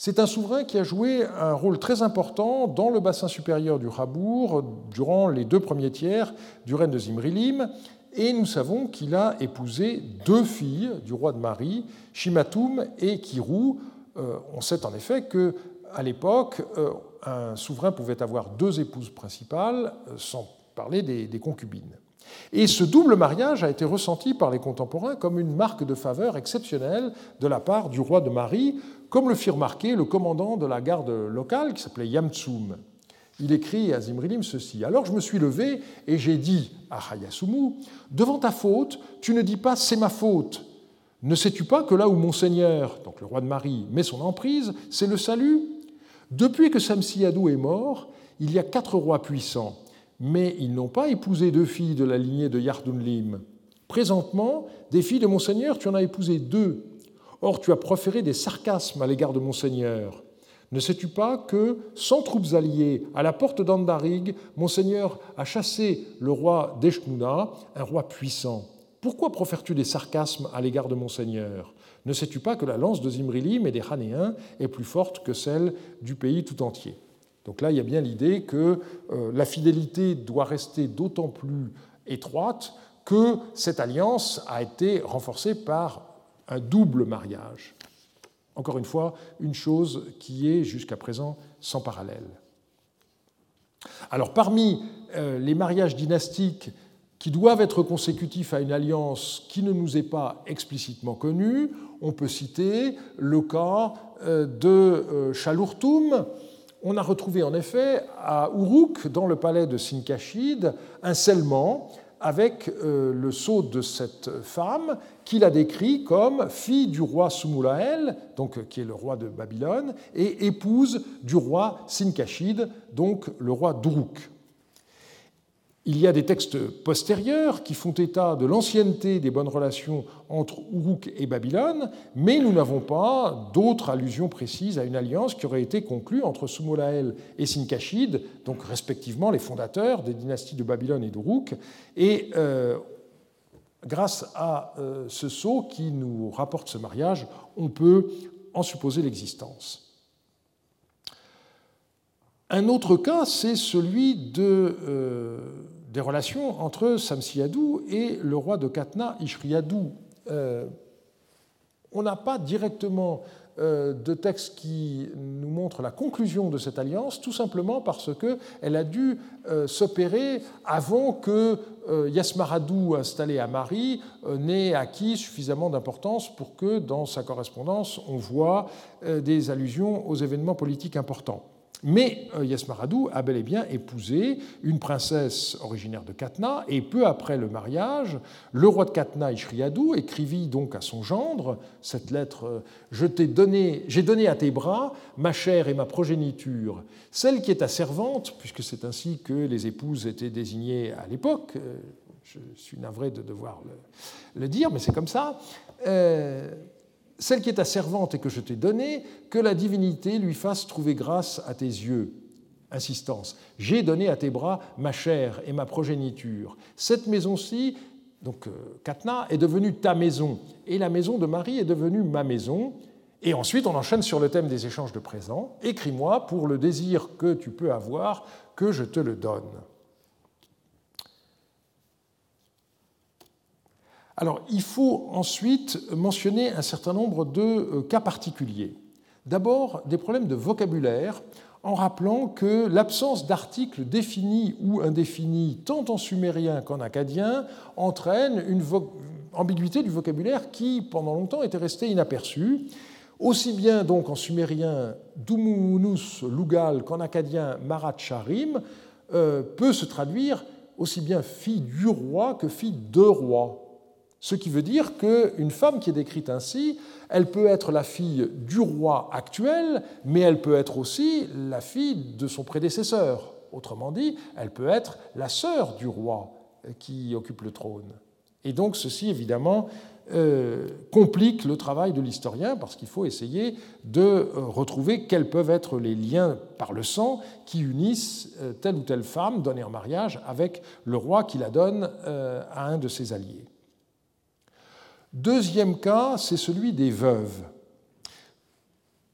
C'est un souverain qui a joué un rôle très important dans le bassin supérieur du Rabour durant les deux premiers tiers du règne de Zimrilim, et nous savons qu'il a épousé deux filles du roi de Marie, Shimatoum et Kirou. Euh, on sait en effet que à l'époque, euh, un souverain pouvait avoir deux épouses principales, euh, sans parler des concubines. Et ce double mariage a été ressenti par les contemporains comme une marque de faveur exceptionnelle de la part du roi de Marie, comme le fit remarquer le commandant de la garde locale qui s'appelait Yamtsum. Il écrit à Zimrilim ceci Alors je me suis levé et j'ai dit à Hayasumu Devant ta faute, tu ne dis pas c'est ma faute. Ne sais-tu pas que là où mon Seigneur, donc le roi de Marie, met son emprise, c'est le salut? Depuis que Samsiadou est mort, il y a quatre rois puissants mais ils n'ont pas épousé deux filles de la lignée de Yardunlim. Présentement, des filles de Monseigneur, tu en as épousé deux. Or, tu as proféré des sarcasmes à l'égard de Monseigneur. Ne sais-tu pas que, sans troupes alliées, à la porte d'Andarig, Monseigneur a chassé le roi d'Eshnouna, un roi puissant? Pourquoi profères-tu des sarcasmes à l'égard de Monseigneur? Ne sais-tu pas que la lance de Zimrilim et des Hanéens est plus forte que celle du pays tout entier? Donc là, il y a bien l'idée que euh, la fidélité doit rester d'autant plus étroite que cette alliance a été renforcée par un double mariage. Encore une fois, une chose qui est jusqu'à présent sans parallèle. Alors parmi euh, les mariages dynastiques qui doivent être consécutifs à une alliance qui ne nous est pas explicitement connue, on peut citer le cas euh, de Chalourtoum, on a retrouvé en effet à Uruk, dans le palais de Sinkashid, un scellement avec euh, le sceau de cette femme qu'il a décrit comme fille du roi Sumulael, donc, qui est le roi de Babylone, et épouse du roi Sinkashid, donc le roi d'Uruk. Il y a des textes postérieurs qui font état de l'ancienneté des bonnes relations entre Uruk et Babylone, mais nous n'avons pas d'autres allusions précises à une alliance qui aurait été conclue entre Sumolael et Sinkashid, donc respectivement les fondateurs des dynasties de Babylone et d'Uruk. Et euh, grâce à euh, ce sceau qui nous rapporte ce mariage, on peut en supposer l'existence. Un autre cas, c'est celui de euh, des relations entre Samsiadou et le roi de Katna, Ishriadou. Euh, on n'a pas directement euh, de texte qui nous montre la conclusion de cette alliance, tout simplement parce qu'elle a dû euh, s'opérer avant que Yasmaradou, installé à Marie, n'ait acquis suffisamment d'importance pour que dans sa correspondance on voit des allusions aux événements politiques importants. Mais euh, Yasmaradou a bel et bien épousé une princesse originaire de Katna, et peu après le mariage, le roi de Katna, Ishriadou, écrivit donc à son gendre cette lettre euh, Je t'ai donné, j'ai donné à tes bras ma chair et ma progéniture, celle qui est ta servante, puisque c'est ainsi que les épouses étaient désignées à l'époque. Euh, je suis navré de devoir le, dire, mais c'est comme ça celle qui est ta servante et que je t'ai donnée, que la divinité lui fasse trouver grâce à tes yeux. Insistance. J'ai donné à tes bras ma chair et ma progéniture. Cette maison-ci, donc euh, Katna, est devenue ta maison, et la maison de Marie est devenue ma maison. Et ensuite, on enchaîne sur le thème des échanges de présents. Écris-moi pour le désir que tu peux avoir, que je te le donne. Alors, il faut ensuite mentionner un certain nombre de euh, cas particuliers. D'abord, des problèmes de vocabulaire, en rappelant que l'absence d'articles définis ou indéfinis, tant en sumérien qu'en acadien, entraîne une ambiguïté du vocabulaire qui, pendant longtemps, était restée inaperçue. Aussi bien donc en sumérien Dumumunus Lugal qu'en acadien Marat Charim euh, peut se traduire aussi bien fille du roi que fille de roi. Ce qui veut dire qu'une femme qui est décrite ainsi, elle peut être la fille du roi actuel, mais elle peut être aussi la fille de son prédécesseur. Autrement dit, elle peut être la sœur du roi qui occupe le trône. Et donc ceci, évidemment, euh, complique le travail de l'historien parce qu'il faut essayer de euh, retrouver quels peuvent être les liens par le sang qui unissent euh, telle ou telle femme donnée en mariage avec le roi qui la donne à un de ses alliés. Deuxième cas, c'est celui des veuves.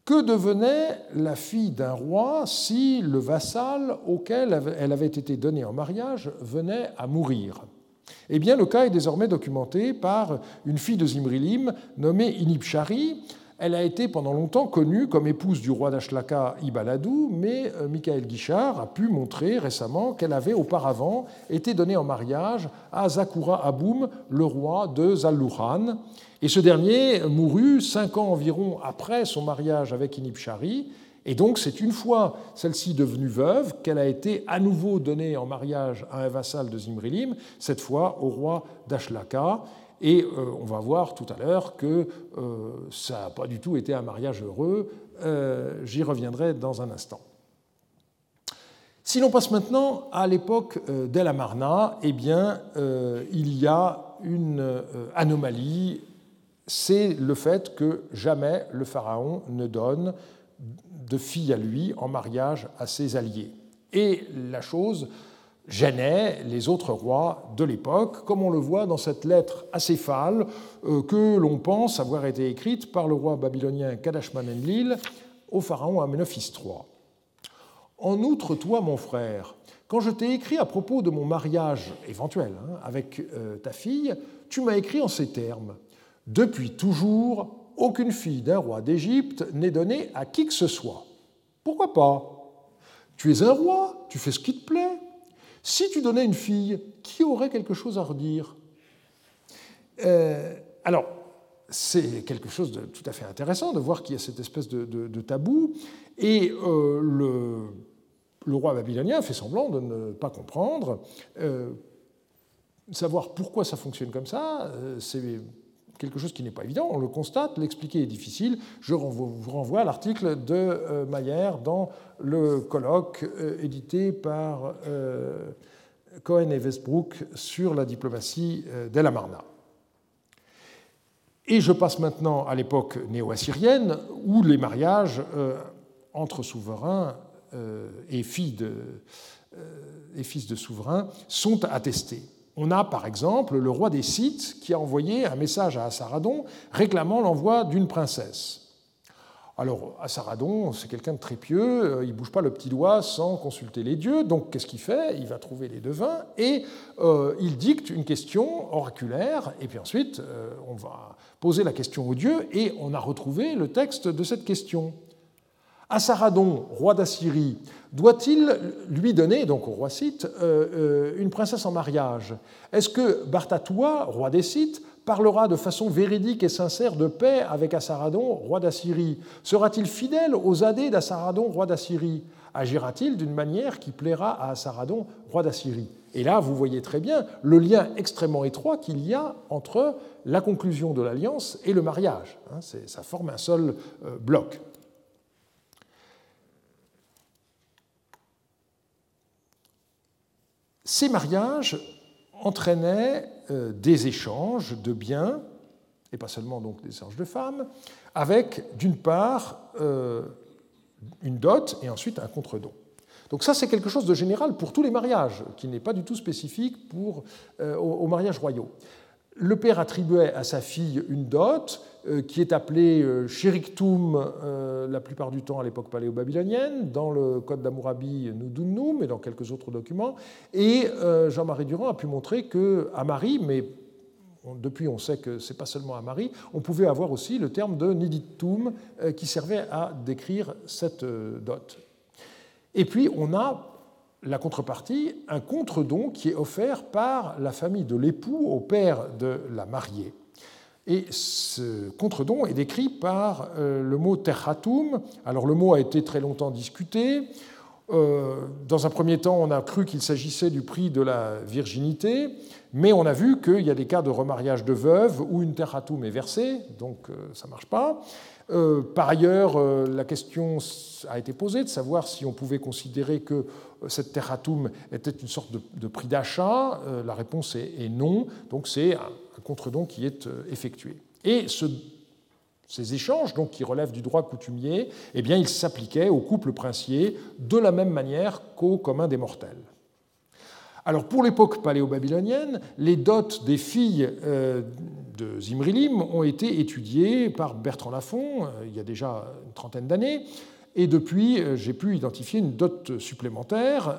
Que devenait la fille d'un roi si le vassal auquel elle avait été donnée en mariage venait à mourir? Eh bien, le cas est désormais documenté par une fille de Zimrilim nommée Inibshari, elle a été pendant longtemps connue comme épouse du roi d'Ashlaka Ibaladou, mais euh, Michael Guichard a pu montrer récemment qu'elle avait auparavant été donnée en mariage à Zakura Aboum, le roi de Zallouhan. Et ce dernier mourut cinq ans environ après son mariage avec Inibshari. Et donc, c'est une fois celle-ci devenue veuve qu'elle a été à nouveau donnée en mariage à un vassal de Zimrilim, cette fois au roi d'Ashlaka. Et euh, on va voir tout à l'heure que euh, ça n'a pas du tout été un mariage heureux. Euh, j'y reviendrai dans un instant. Si l'on passe maintenant à l'époque d'El Amarna, eh bien, il y a une anomalie, c'est le fait que jamais le pharaon ne donne de fille à lui en mariage à ses alliés. Et la chose gênait les autres rois de l'époque, comme on le voit dans cette lettre acéphale euh, que l'on pense avoir été écrite par le roi babylonien Kadashman Enlil au pharaon Amenophis III. En outre, toi, mon frère, quand je t'ai écrit à propos de mon mariage éventuel hein, avec euh, ta fille, tu m'as écrit en ces termes. Depuis toujours, aucune fille d'un roi d'Égypte n'est donnée à qui que ce soit. Pourquoi pas? Tu es un roi, tu fais ce qui te plaît, si tu donnais une fille, qui aurait quelque chose à redire? Euh, Alors, c'est quelque chose de tout à fait intéressant de voir qu'il y a cette espèce de, tabou. Et euh, le, roi babylonien fait semblant de ne pas comprendre. Euh, savoir pourquoi ça fonctionne comme ça, c'est quelque chose qui n'est pas évident, on le constate, l'expliquer est difficile. Je vous renvoie à l'article de euh, Mayer dans le colloque euh, édité par euh, Cohen et Westbrook sur la diplomatie d'El Amarna. Et je passe maintenant à l'époque néo-assyrienne où les mariages entre souverains et, et fils de souverains sont attestés. On a par exemple le roi des Scythes qui a envoyé un message à Assaradon réclamant l'envoi d'une princesse. Alors, Assaradon, c'est quelqu'un de très pieux, euh, il ne bouge pas le petit doigt sans consulter les dieux, donc qu'est-ce qu'il fait? Il va trouver les devins et euh, il dicte une question oraculaire, et puis ensuite, euh, on va poser la question aux dieux, et on a retrouvé le texte de cette question. Assaradon, roi d'Assyrie, doit-il lui donner, donc au roi Scythe, euh, euh, une princesse en mariage? Est-ce que Bartatoua, roi des Scythes, parlera de façon véridique et sincère de paix avec Assaradon, roi d'Assyrie? Sera-t-il fidèle aux adés d'Assaradon, roi d'Assyrie? Agira-t-il d'une manière qui plaira à Assaradon, roi d'Assyrie? Et là, vous voyez très bien le lien extrêmement étroit qu'il y a entre la conclusion de l'alliance et le mariage. Hein, ça forme un seul euh, bloc. Ces mariages entraînaient euh, des échanges de biens, et pas seulement donc des échanges de femmes, avec d'une part euh, une dot et ensuite un contre-don. Donc ça, c'est quelque chose de général pour tous les mariages, qui n'est pas du tout spécifique pour, euh, aux mariages royaux. Le père attribuait à sa fille une dot qui est appelée Shiriktum euh, la plupart du temps à l'époque paléo-babylonienne, dans le Code d'Amourabi Nudunnum et dans quelques autres documents. Et euh, Jean-Marie Durand a pu montrer qu'à Marie, mais depuis on sait que ce n'est pas seulement à Marie, on pouvait avoir aussi le terme de Nidittum qui servait à décrire cette dot. Et puis on a la contrepartie, un contre-don qui est offert par la famille de l'époux au père de la mariée. Et ce contre-don est décrit par euh, le mot terratum. Alors le mot a été très longtemps discuté. Euh, dans un premier temps, on a cru qu'il s'agissait du prix de la virginité, mais on a vu qu'il y a des cas de remariage de veuves où une terratum est versée, donc euh, ça ne marche pas. par ailleurs, la question a été posée de savoir si on pouvait considérer que cette terratum était une sorte de, prix d'achat. la réponse est, non, donc c'est un, contre-don qui est effectué. Et ce ces échanges, donc, qui relèvent du droit coutumier, eh bien, ils s'appliquaient au couple princier de la même manière qu'au commun des mortels. Alors, pour l'époque paléo-babylonienne, les dots des filles euh, de Zimrilim ont été étudiées par Bertrand Lafont il y a déjà une trentaine d'années, et depuis j'ai pu identifier une dot supplémentaire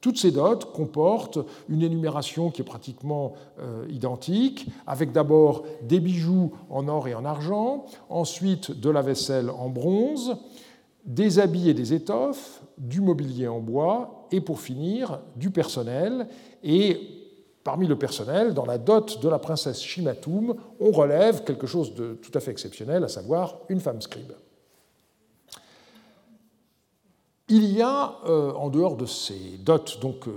toutes ces dots comportent une énumération qui est pratiquement euh, identique, avec d'abord des bijoux en or et en argent, ensuite de la vaisselle en bronze, des habits et des étoffes, du mobilier en bois, et pour finir, du personnel. Et parmi le personnel, dans la dot de la princesse Shimatoum, on relève quelque chose de tout à fait exceptionnel, à savoir une femme scribe. Il y a, euh, en dehors de ces dots donc, euh,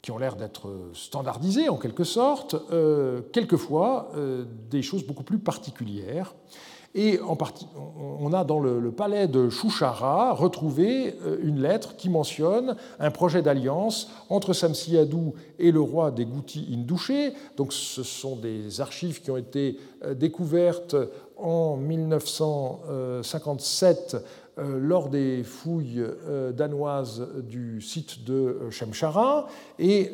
qui ont l'air d'être standardisées en quelque sorte, euh, quelquefois des choses beaucoup plus particulières. Et en partie, on a dans le, palais de Chouchara retrouvé une lettre qui mentionne un projet d'alliance entre Samsiadou et le roi des Gouti Indouché. Donc ce sont des archives qui ont été découvertes en 1957 euh, lors des fouilles euh, danoises du site de euh, Shemshara et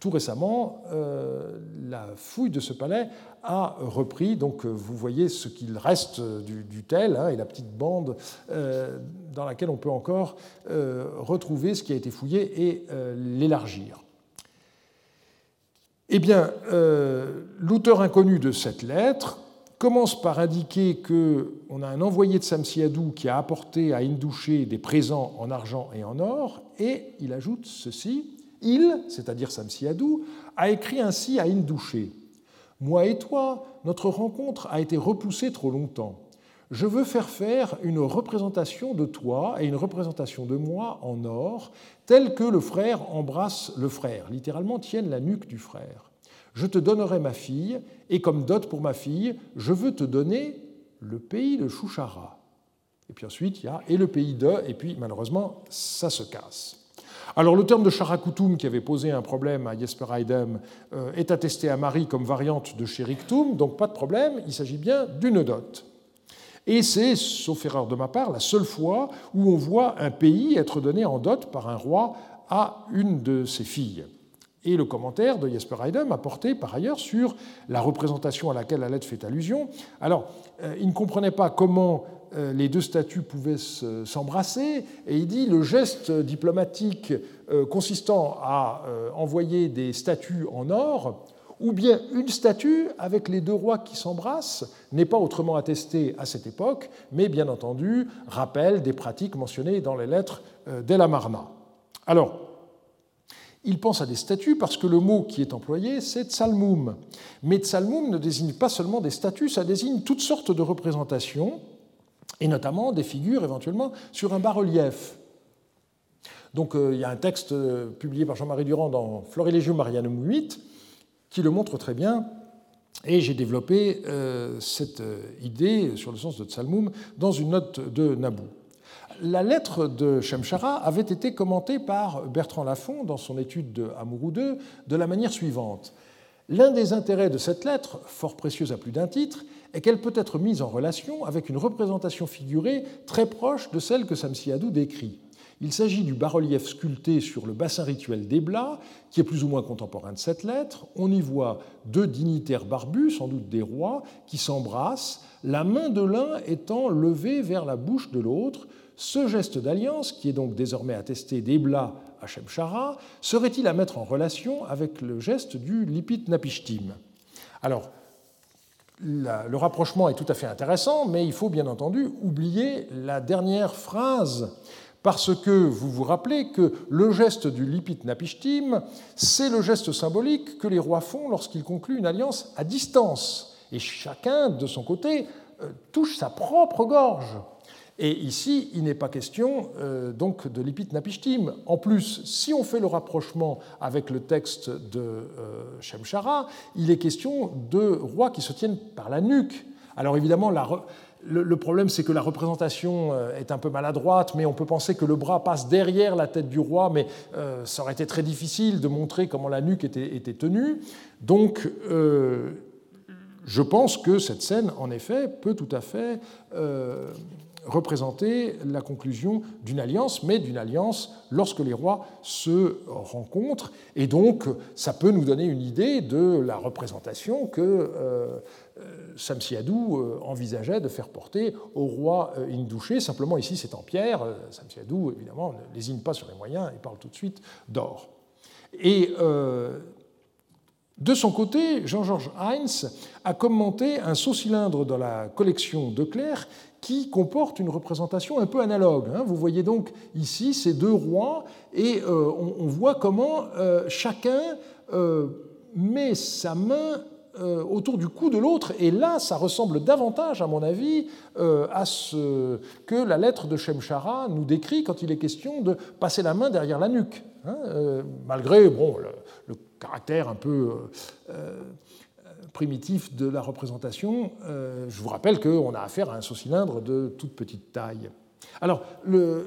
tout récemment, la fouille de ce palais a repris. Donc, vous voyez ce qu'il reste du, tel hein, et la petite bande dans laquelle on peut encore retrouver ce qui a été fouillé et l'élargir. Eh bien, l'auteur inconnu de cette lettre commence par indiquer qu'on a un envoyé de Samsiadou qui a apporté à Indouché des présents en argent et en or, et il ajoute ceci. Il, c'est-à-dire Samsiadou, a écrit ainsi à Indouché Moi et toi, notre rencontre a été repoussée trop longtemps. Je veux faire faire une représentation de toi et une représentation de moi en or, telle que le frère embrasse le frère, littéralement tienne la nuque du frère je te donnerai ma fille, et comme dot pour ma fille, je veux te donner le pays de Chouchara. Et puis ensuite, il y a et le pays de, et puis malheureusement, ça se casse. Alors le terme de Charakoutoum, qui avait posé un problème à Jesper Heidem, euh, est attesté à Marie comme variante de Sheriktoum, donc pas de problème, il s'agit bien d'une dot. Et c'est, sauf erreur de ma part, la seule fois où on voit un pays être donné en dot par un roi à une de ses filles et le commentaire de Jesper Heidem a porté par ailleurs sur la représentation à laquelle la lettre fait allusion. Alors, euh, il ne comprenait pas comment euh, les deux statues pouvaient s'embrasser, et il dit le geste diplomatique euh, consistant à envoyer des statues en or, ou bien une statue avec les deux rois qui s'embrassent, n'est pas autrement attesté à cette époque, mais bien entendu rappelle des pratiques mentionnées dans les lettres d'El Amarna. Alors, il pense à des statues parce que le mot qui est employé, c'est tsalmoum. Mais tsalmoum ne désigne pas seulement des statues, ça désigne toutes sortes de représentations, et notamment des figures éventuellement sur un bas-relief. Donc euh, il y a un texte euh, publié par Jean-Marie Durand dans Florilegium Marianum 8 qui le montre très bien, et j'ai développé euh, cette idée sur le sens de tsalmoum dans une note de Nabou. La lettre de Shemshara avait été commentée par Bertrand Lafont dans son étude de Amourou II de la manière suivante. L'un des intérêts de cette lettre, fort précieuse à plus d'un titre, est qu'elle peut être mise en relation avec une représentation figurée très proche de celle que Samsiadou décrit. Il s'agit du bas-relief sculpté sur le bassin rituel d'Ebla, qui est plus ou moins contemporain de cette lettre. On y voit deux dignitaires barbus, sans doute des rois, qui s'embrassent, la main de l'un étant levée vers la bouche de l'autre, ce geste d'alliance, qui est donc désormais attesté d'Ebla à Shemshara, serait-il à mettre en relation avec le geste du Lipit Napishtim? Alors, le rapprochement est tout à fait intéressant, mais il faut bien entendu oublier la dernière phrase, parce que vous vous rappelez que le geste du Lipit Napishtim, c'est le geste symbolique que les rois font lorsqu'ils concluent une alliance à distance, et chacun, de son côté, euh, touche sa propre gorge. Et ici, il n'est pas question euh, donc de l'Ipit Napishtim. En plus, si on fait le rapprochement avec le texte de euh, Shemshara, il est question de rois qui se tiennent par la nuque. Alors évidemment, le, problème, c'est que la représentation euh, est un peu maladroite, mais on peut penser que le bras passe derrière la tête du roi, mais ça aurait été très difficile de montrer comment la nuque était tenue. Donc, je pense que cette scène, en effet, peut tout à fait représenter la conclusion d'une alliance, mais d'une alliance lorsque les rois se rencontrent. Et donc, ça peut nous donner une idée de la représentation que euh, Samsiadou euh, envisageait de faire porter au roi euh, Indouché. Simplement, ici, c'est en pierre. Samsiadou, évidemment, ne lésine pas sur les moyens et parle tout de suite d'or. Et de son côté, Jean-Georges Heinz a commenté un saut-cylindre dans la collection de Clerc qui comporte une représentation un peu analogue. Hein. Vous voyez donc ici ces deux rois et euh, on, voit comment euh, chacun euh, met sa main autour du cou de l'autre. Et là, ça ressemble davantage, à mon avis, à ce que la lettre de Shemshara nous décrit quand il est question de passer la main derrière la nuque. Hein, malgré bon, le, caractère un peu primitif de la représentation, euh, je vous rappelle qu'on a affaire à un saut-cylindre de toute petite taille. Alors, le,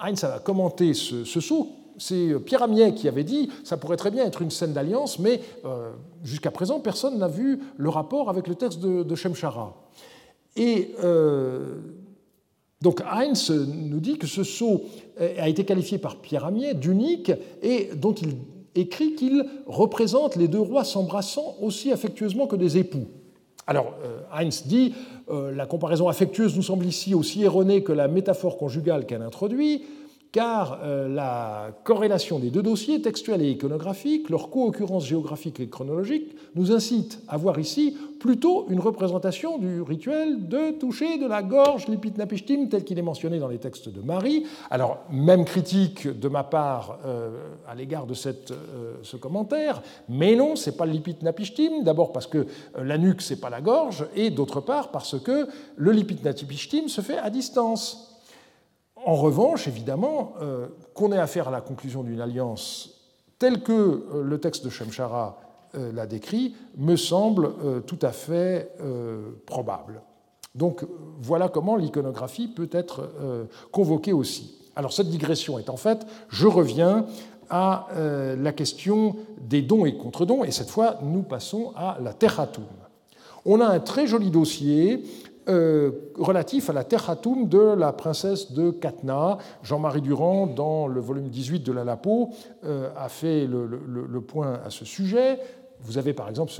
Heinz a commenté ce, saut. C'est Pierre Amiet qui avait dit ça pourrait très bien être une scène d'alliance, mais euh, jusqu'à présent, personne n'a vu le rapport avec le texte de, de Shemshara. Et euh, donc Heinz nous dit que ce saut a été qualifié par Pierre Amiet d'unique et dont il écrit qu'il représente les deux rois s'embrassant aussi affectueusement que des époux. Alors, euh, Heinz dit euh, la comparaison affectueuse nous semble ici aussi erronée que la métaphore conjugale qu'elle introduit car euh, la corrélation des deux dossiers, textuels et iconographiques, leur co-occurrence géographique et chronologique, nous incite à voir ici plutôt une représentation du rituel de toucher de la gorge l'ipitnapishtim tel qu'il est mentionné dans les textes de Marie. Alors, même critique de ma part euh, à l'égard de cette, euh, ce commentaire, mais non, c'est pas l'ipitnapishtim, d'abord parce que la nuque, c'est pas la gorge, et d'autre part parce que le lipitnapishtim se fait à distance. En revanche, évidemment, euh, qu'on ait affaire à la conclusion d'une alliance telle que euh, le texte de Shemshara euh, l'a décrit, me semble tout à fait probable. Donc voilà comment l'iconographie peut être convoquée aussi. Alors cette digression est en fait, je reviens à la question des dons et contre-dons, et cette fois nous passons à la terratum. On a un très joli dossier euh, relatif à la terratum de la princesse de Katna. Jean-Marie Durand, dans le volume 18 de la Lapo, euh, a fait le, point à ce sujet. Vous avez par exemple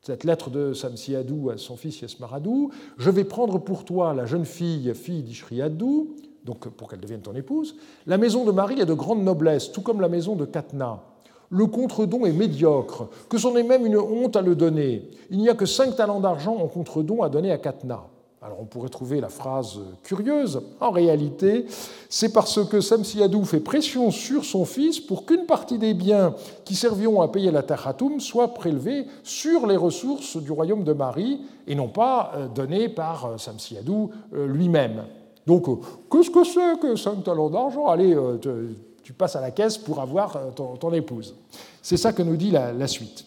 cette lettre de Samsiadou à son fils Yesmaradou. Je vais prendre pour toi la jeune fille, fille d'Ishriadou, donc pour qu'elle devienne ton épouse. La maison de Marie est de grande noblesse, tout comme la maison de Katna le contre-don est médiocre, que c'en est même une honte à le donner. Il n'y a que cinq talents d'argent en contre-don à donner à Katna. Alors on pourrait trouver la phrase curieuse. En réalité, c'est parce que Samsiadou fait pression sur son fils pour qu'une partie des biens qui serviront à payer la Tarhatum soit prélevée sur les ressources du royaume de Marie et non pas euh, donnée par euh, Samsiadou euh, lui-même. Donc, qu'est-ce que c'est que cinq talents d'argent? Allez, tu passes à la caisse pour avoir euh, ton, épouse. C'est ça que nous dit la, suite.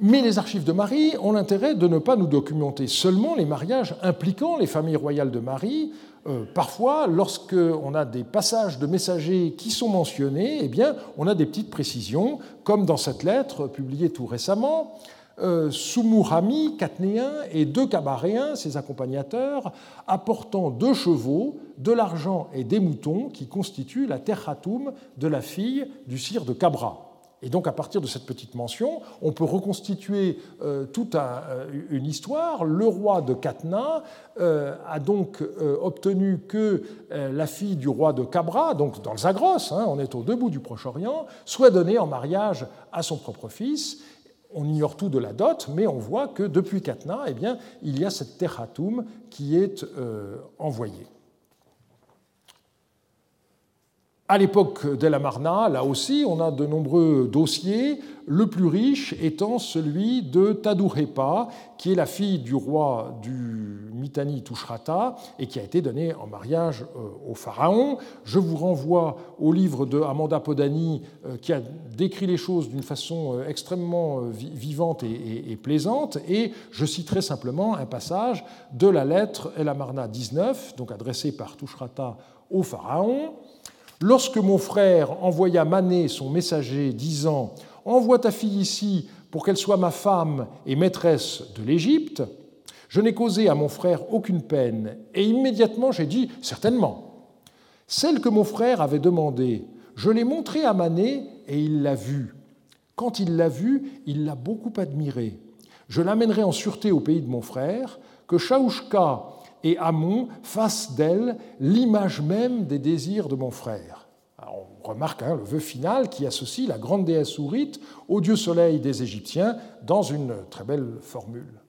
Mais les archives de Marie ont l'intérêt de ne pas nous documenter seulement les mariages impliquant les familles royales de Marie. Euh, parfois, lorsqu'on a des passages de messagers qui sont mentionnés, eh bien, on a des petites précisions, comme dans cette lettre publiée tout récemment. Euh, Sumurami, Katnéen et deux Cabaréens, ses accompagnateurs, apportant deux chevaux, de l'argent et des moutons qui constituent la terratum de la fille du sire de Cabra. Et donc, à partir de cette petite mention, on peut reconstituer euh, toute euh, une histoire. Le roi de Katna a donc obtenu que la fille du roi de Cabra, donc dans le Zagros, hein, on est au debout du Proche-Orient, soit donnée en mariage à son propre fils on ignore tout de la dot, mais on voit que depuis Katna, eh il y a cette terratum qui est euh, envoyée. À l'époque d'El-Amarna, là aussi, on a de nombreux dossiers, le plus riche étant celui de Tadourepa, qui est la fille du roi du Mitanni Tushrata et qui a été donnée en mariage euh, au pharaon. Je vous renvoie au livre de Amanda Podani, euh, qui a décrit les choses d'une façon euh, extrêmement vivante et plaisante, et je citerai simplement un passage de la lettre El-Amarna 19, donc adressée par Tushrata au pharaon. Lorsque mon frère envoya Mané son messager disant Envoie ta fille ici pour qu'elle soit ma femme et maîtresse de l'Égypte, Je n'ai causé à mon frère aucune peine, et immédiatement j'ai dit Certainement. Celle que mon frère avait demandée, je l'ai montrée à Mané, et il l'a vue. Quand il l'a vue, il l'a beaucoup admirée. Je l'amènerai en sûreté au pays de mon frère, que Shaouchka et Amon fassent d'elle l'image même des désirs de mon frère. on remarque hein, le vœu final qui associe la grande déesse Ourite au dieu soleil des Égyptiens dans une très belle formule.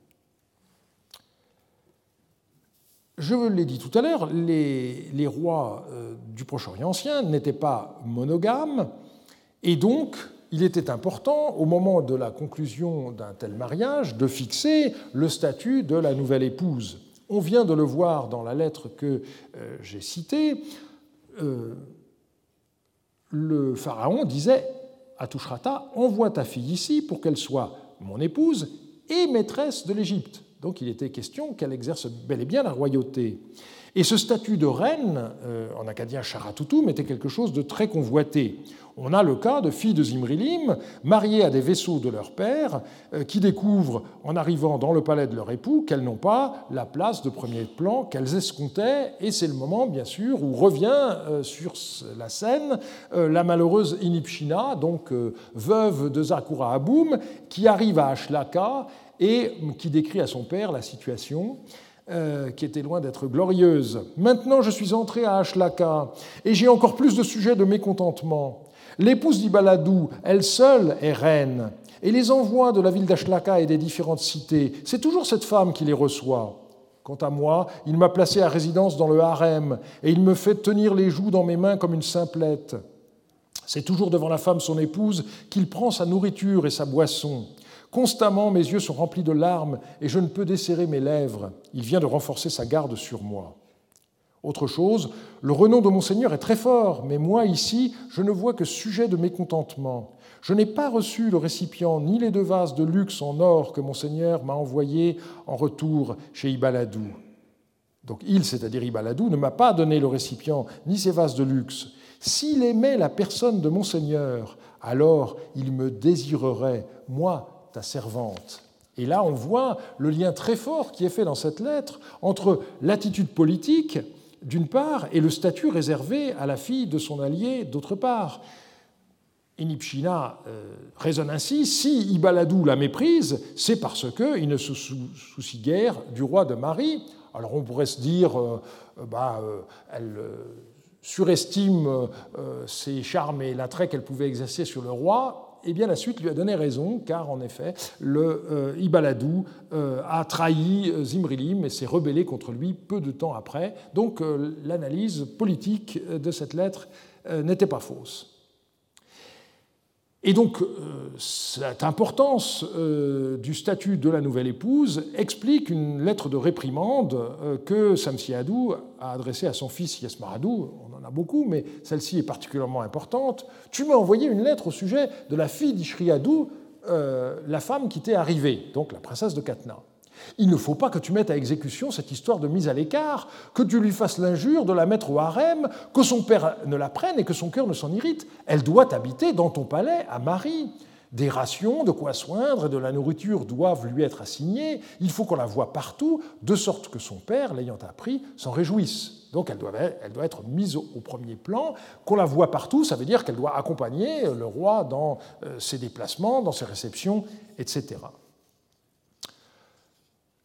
Je l'ai dit tout à l'heure, les, les, rois euh, du Proche-Orient ancien n'étaient pas monogames, et donc il était important, au moment de la conclusion d'un tel mariage, de fixer le statut de la nouvelle épouse. On vient de le voir dans la lettre que euh, j'ai citée. Euh, le pharaon disait à Tushrata Envoie ta fille ici pour qu'elle soit mon épouse et maîtresse de l'Égypte. Donc il était question qu'elle exerce bel et bien la royauté. Et ce statut de reine, euh, en acadien Charatoutoum, était quelque chose de très convoité. On a le cas de filles de Zimrilim, mariées à des vaisseaux de leur père, euh, qui découvrent, en arrivant dans le palais de leur époux, qu'elles n'ont pas la place de premier plan qu'elles escomptaient, et c'est le moment, bien sûr, où revient euh, sur la scène la malheureuse Inipshina, donc veuve de Zakura Aboum, qui arrive à Ashlaka et qui décrit à son père la situation. Qui était loin d'être glorieuse. Maintenant, je suis entré à Ashlaka et j'ai encore plus de sujets de mécontentement. L'épouse d'Ibaladou, elle seule, est reine. Et les envois de la ville d'Ashlaka et des différentes cités, c'est toujours cette femme qui les reçoit. Quant à moi, il m'a placé à résidence dans le harem, et il me fait tenir les joues dans mes mains comme une simplette. C'est toujours devant la femme, son épouse, qu'il prend sa nourriture et sa boisson. Constamment, mes yeux sont remplis de larmes, et je ne peux desserrer mes lèvres. Il vient de renforcer sa garde sur moi. Autre chose, le renom de Monseigneur est très fort, mais moi ici, je ne vois que sujet de mécontentement. Je n'ai pas reçu le récipient ni les deux vases de luxe en or que Monseigneur m'a envoyés en retour chez Ibaladou. Donc il, c'est-à-dire Ibaladou, ne m'a pas donné le récipient ni ces vases de luxe. S'il aimait la personne de Monseigneur, alors il me désirerait, moi, servante. Et là, on voit le lien très fort qui est fait dans cette lettre entre l'attitude politique d'une part, et le statut réservé à la fille de son allié, d'autre part. Inipshina euh, raisonne ainsi si Ibaladou la méprise, c'est parce qu'il ne se soucie guère du roi de Marie. Alors on pourrait se dire, euh, euh, bah, elle surestime ses charmes et l'attrait qu'elle pouvait exercer sur le roi, eh bien, la suite lui a donné raison, car en effet, le euh, Ibaladou euh, a trahi euh, Zimrilim et s'est rebellé contre lui peu de temps après. Donc, l'analyse politique de cette lettre n'était pas fausse. Et donc, cette importance du statut de la nouvelle épouse explique une lettre de réprimande que Samsiadou a adressée à son fils Yasmaradou, beaucoup, mais celle-ci est particulièrement importante. Tu m'as envoyé une lettre au sujet de la fille d'Ishriadou, euh, la femme qui t'est arrivée, donc la princesse de Katna. Il ne faut pas que tu mettes à exécution cette histoire de mise à l'écart, que tu lui fasses l'injure de la mettre au harem, que son père ne la prenne et que son cœur ne s'en irrite. Elle doit habiter dans ton palais à Marie. Des rations, de quoi soindre et de la nourriture doivent lui être assignées. Il faut qu'on la voie partout, de sorte que son père, l'ayant appris, s'en réjouisse. Donc elle doit, elle doit être mise au, premier plan. Qu'on la voit partout, ça veut dire qu'elle doit accompagner le roi dans euh, ses déplacements, dans ses réceptions, etc.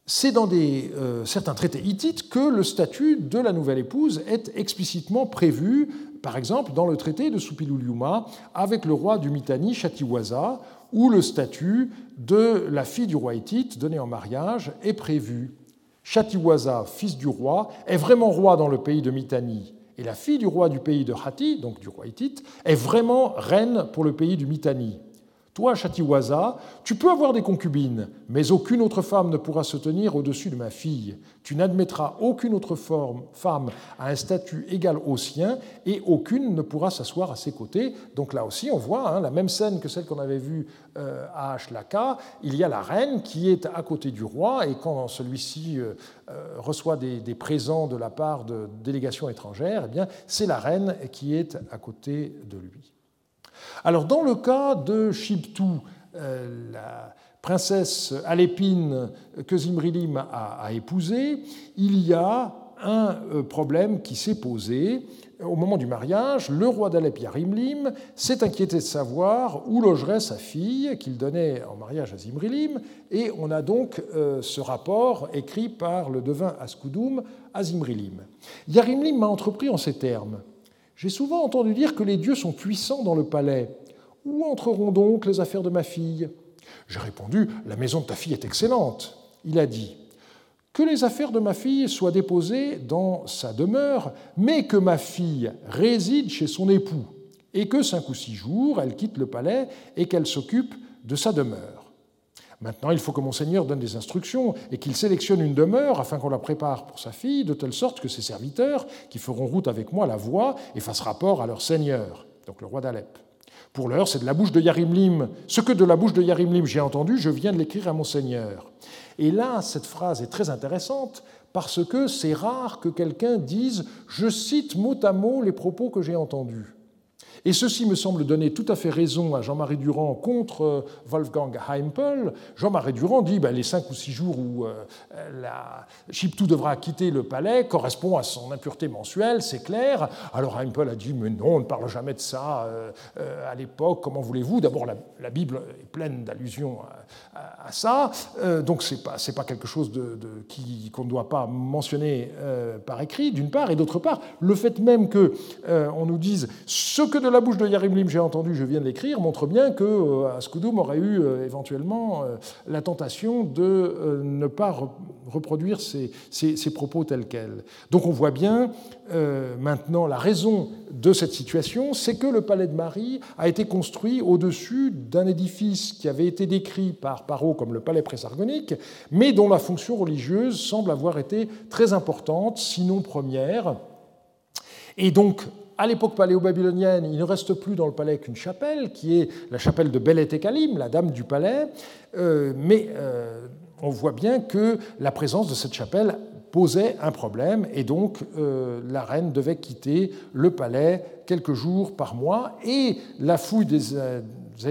C'est dans euh, certains traités hittites que le statut de la nouvelle épouse est explicitement prévu par exemple dans le traité de Supiluliuma avec le roi du Mitanni, Chatiwaza, où le statut de la fille du roi hittite donnée en mariage est prévu. Chatiwaza, fils du roi, est vraiment roi dans le pays de Mitanni. Et la fille du roi du pays de Hati, donc du roi hittite, est vraiment reine pour le pays du Mitanni. Toi, Chatiwaza, tu peux avoir des concubines, mais aucune autre femme ne pourra se tenir au-dessus de ma fille. Tu n'admettras aucune autre femme à un statut égal au sien, et aucune ne pourra s'asseoir à ses côtés. Donc là aussi, on voit hein, la même scène que celle qu'on avait vue euh, à Ashlaka. Il y a la reine qui est à côté du roi, et quand celui-ci euh, euh, reçoit des, des, présents de la part de délégations étrangères, eh bien, c'est la reine qui est à côté de lui. Alors, dans le cas de Shibtu, euh, la princesse Alépine que Zimrilim a, épousée, il y a un problème qui s'est posé au moment du mariage, le roi d'Alep Yarimlim s'est inquiété de savoir où logerait sa fille qu'il donnait en mariage à Zimrilim, et on a donc euh, ce rapport écrit par le devin Askoudoum à Zimrilim. Yarimlim m'a entrepris en ces termes. J'ai souvent entendu dire que les dieux sont puissants dans le palais. Où entreront donc les affaires de ma fille? J'ai répondu La maison de ta fille est excellente. Il a dit que les affaires de ma fille soient déposées dans sa demeure, mais que ma fille réside chez son époux, et que cinq ou six jours, elle quitte le palais et qu'elle s'occupe de sa demeure. Maintenant, il faut que mon Seigneur donne des instructions et qu'il sélectionne une demeure afin qu'on la prépare pour sa fille, de telle sorte que ses serviteurs, qui feront route avec moi, la voient et fassent rapport à leur Seigneur, donc le roi d'Alep. Pour l'heure, c'est de la bouche de Yarimlim. Ce que de la bouche de Yarimlim j'ai entendu, je viens de l'écrire à mon Seigneur. Et là, cette phrase est très intéressante parce que c'est rare que quelqu'un dise Je cite mot à mot les propos que j'ai entendus. Et ceci me semble donner tout à fait raison à Jean-Marie Durand contre euh, Wolfgang Heimpel. Jean-Marie Durand dit ben, les cinq ou six jours où euh, la Chiptou devra quitter le palais correspond à son impureté mensuelle, c'est clair. Alors Heimpel a dit mais non, on ne parle jamais de ça euh, à l'époque, comment voulez-vous? D'abord, la, Bible est pleine d'allusions à, ça, donc ce n'est pas, quelque chose de, qu'on ne doit pas mentionner par écrit, d'une part, et d'autre part, le fait même qu'on on nous dise ce que de la bouche de Yarimlim, j'ai entendu, je viens de l'écrire, montre bien que euh, Askoudoum aurait eu euh, éventuellement euh, la tentation de ne pas reproduire ses, propos tels quels. Donc on voit bien maintenant la raison de cette situation, c'est que le palais de Marie a été construit au-dessus d'un édifice qui avait été décrit par Parot comme le palais présargonique, mais dont la fonction religieuse semble avoir été très importante, sinon première. Et donc, à l'époque paléo-babylonienne, il ne reste plus dans le palais qu'une chapelle, qui est la chapelle de Belet et la dame du palais, euh, mais euh, on voit bien que la présence de cette chapelle posait un problème, et donc euh, la reine devait quitter le palais quelques jours par mois, et la fouille des,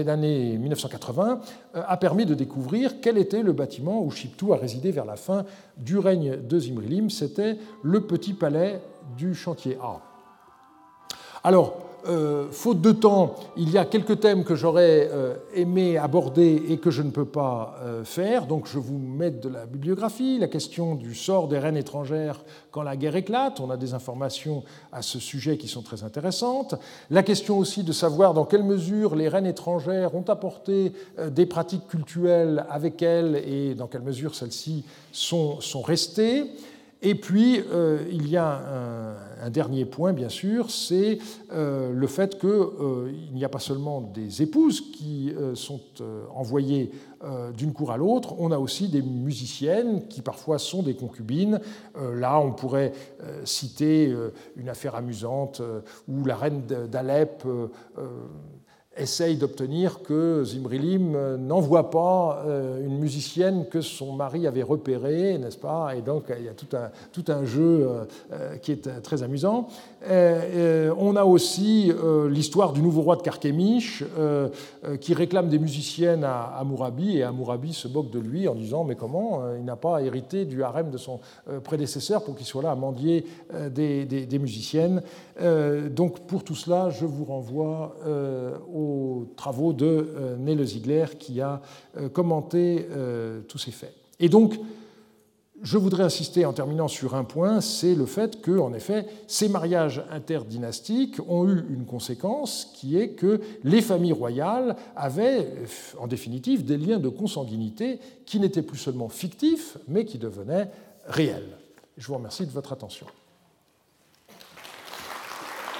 années 1980 a permis de découvrir quel était le bâtiment où Chiptou a résidé vers la fin du règne de Zimrilim, c'était le petit palais du chantier A. Alors, euh, faute de temps, il y a quelques thèmes que j'aurais euh, aimé aborder et que je ne peux pas euh, faire. Donc je vous mets de la bibliographie, la question du sort des reines étrangères quand la guerre éclate. On a des informations à ce sujet qui sont très intéressantes. La question aussi de savoir dans quelle mesure les reines étrangères ont apporté des pratiques culturelles avec elles et dans quelle mesure celles-ci sont restées. Et puis, euh, il y a un, dernier point, bien sûr, c'est euh, le fait qu'il euh, n'y a pas seulement des épouses qui sont envoyées d'une cour à l'autre, on a aussi des musiciennes qui parfois sont des concubines. là, on pourrait citer une affaire amusante où la reine d'Alep essaye d'obtenir que Zimrilim n'envoie pas euh, une musicienne que son mari avait repérée, n'est-ce pas? Et donc il y a tout un, tout un jeu euh, euh, qui est très amusant. On a aussi l'histoire du nouveau roi de Carchemish qui réclame des musiciennes à Amourabi et Amourabi se moque de lui en disant mais comment il n'a pas hérité du harem de son prédécesseur pour qu'il soit là à mendier des, des musiciennes. Donc pour tout cela, je vous renvoie au aux travaux de euh, Nele Ziegler qui a euh, commenté euh, tous ces faits. Et donc, je voudrais insister en terminant sur un point, c'est le fait que, en effet, ces mariages interdynastiques ont eu une conséquence qui est que les familles royales avaient, en définitive, des liens de consanguinité qui n'étaient plus seulement fictifs, mais qui devenaient réels. Je vous remercie de votre attention.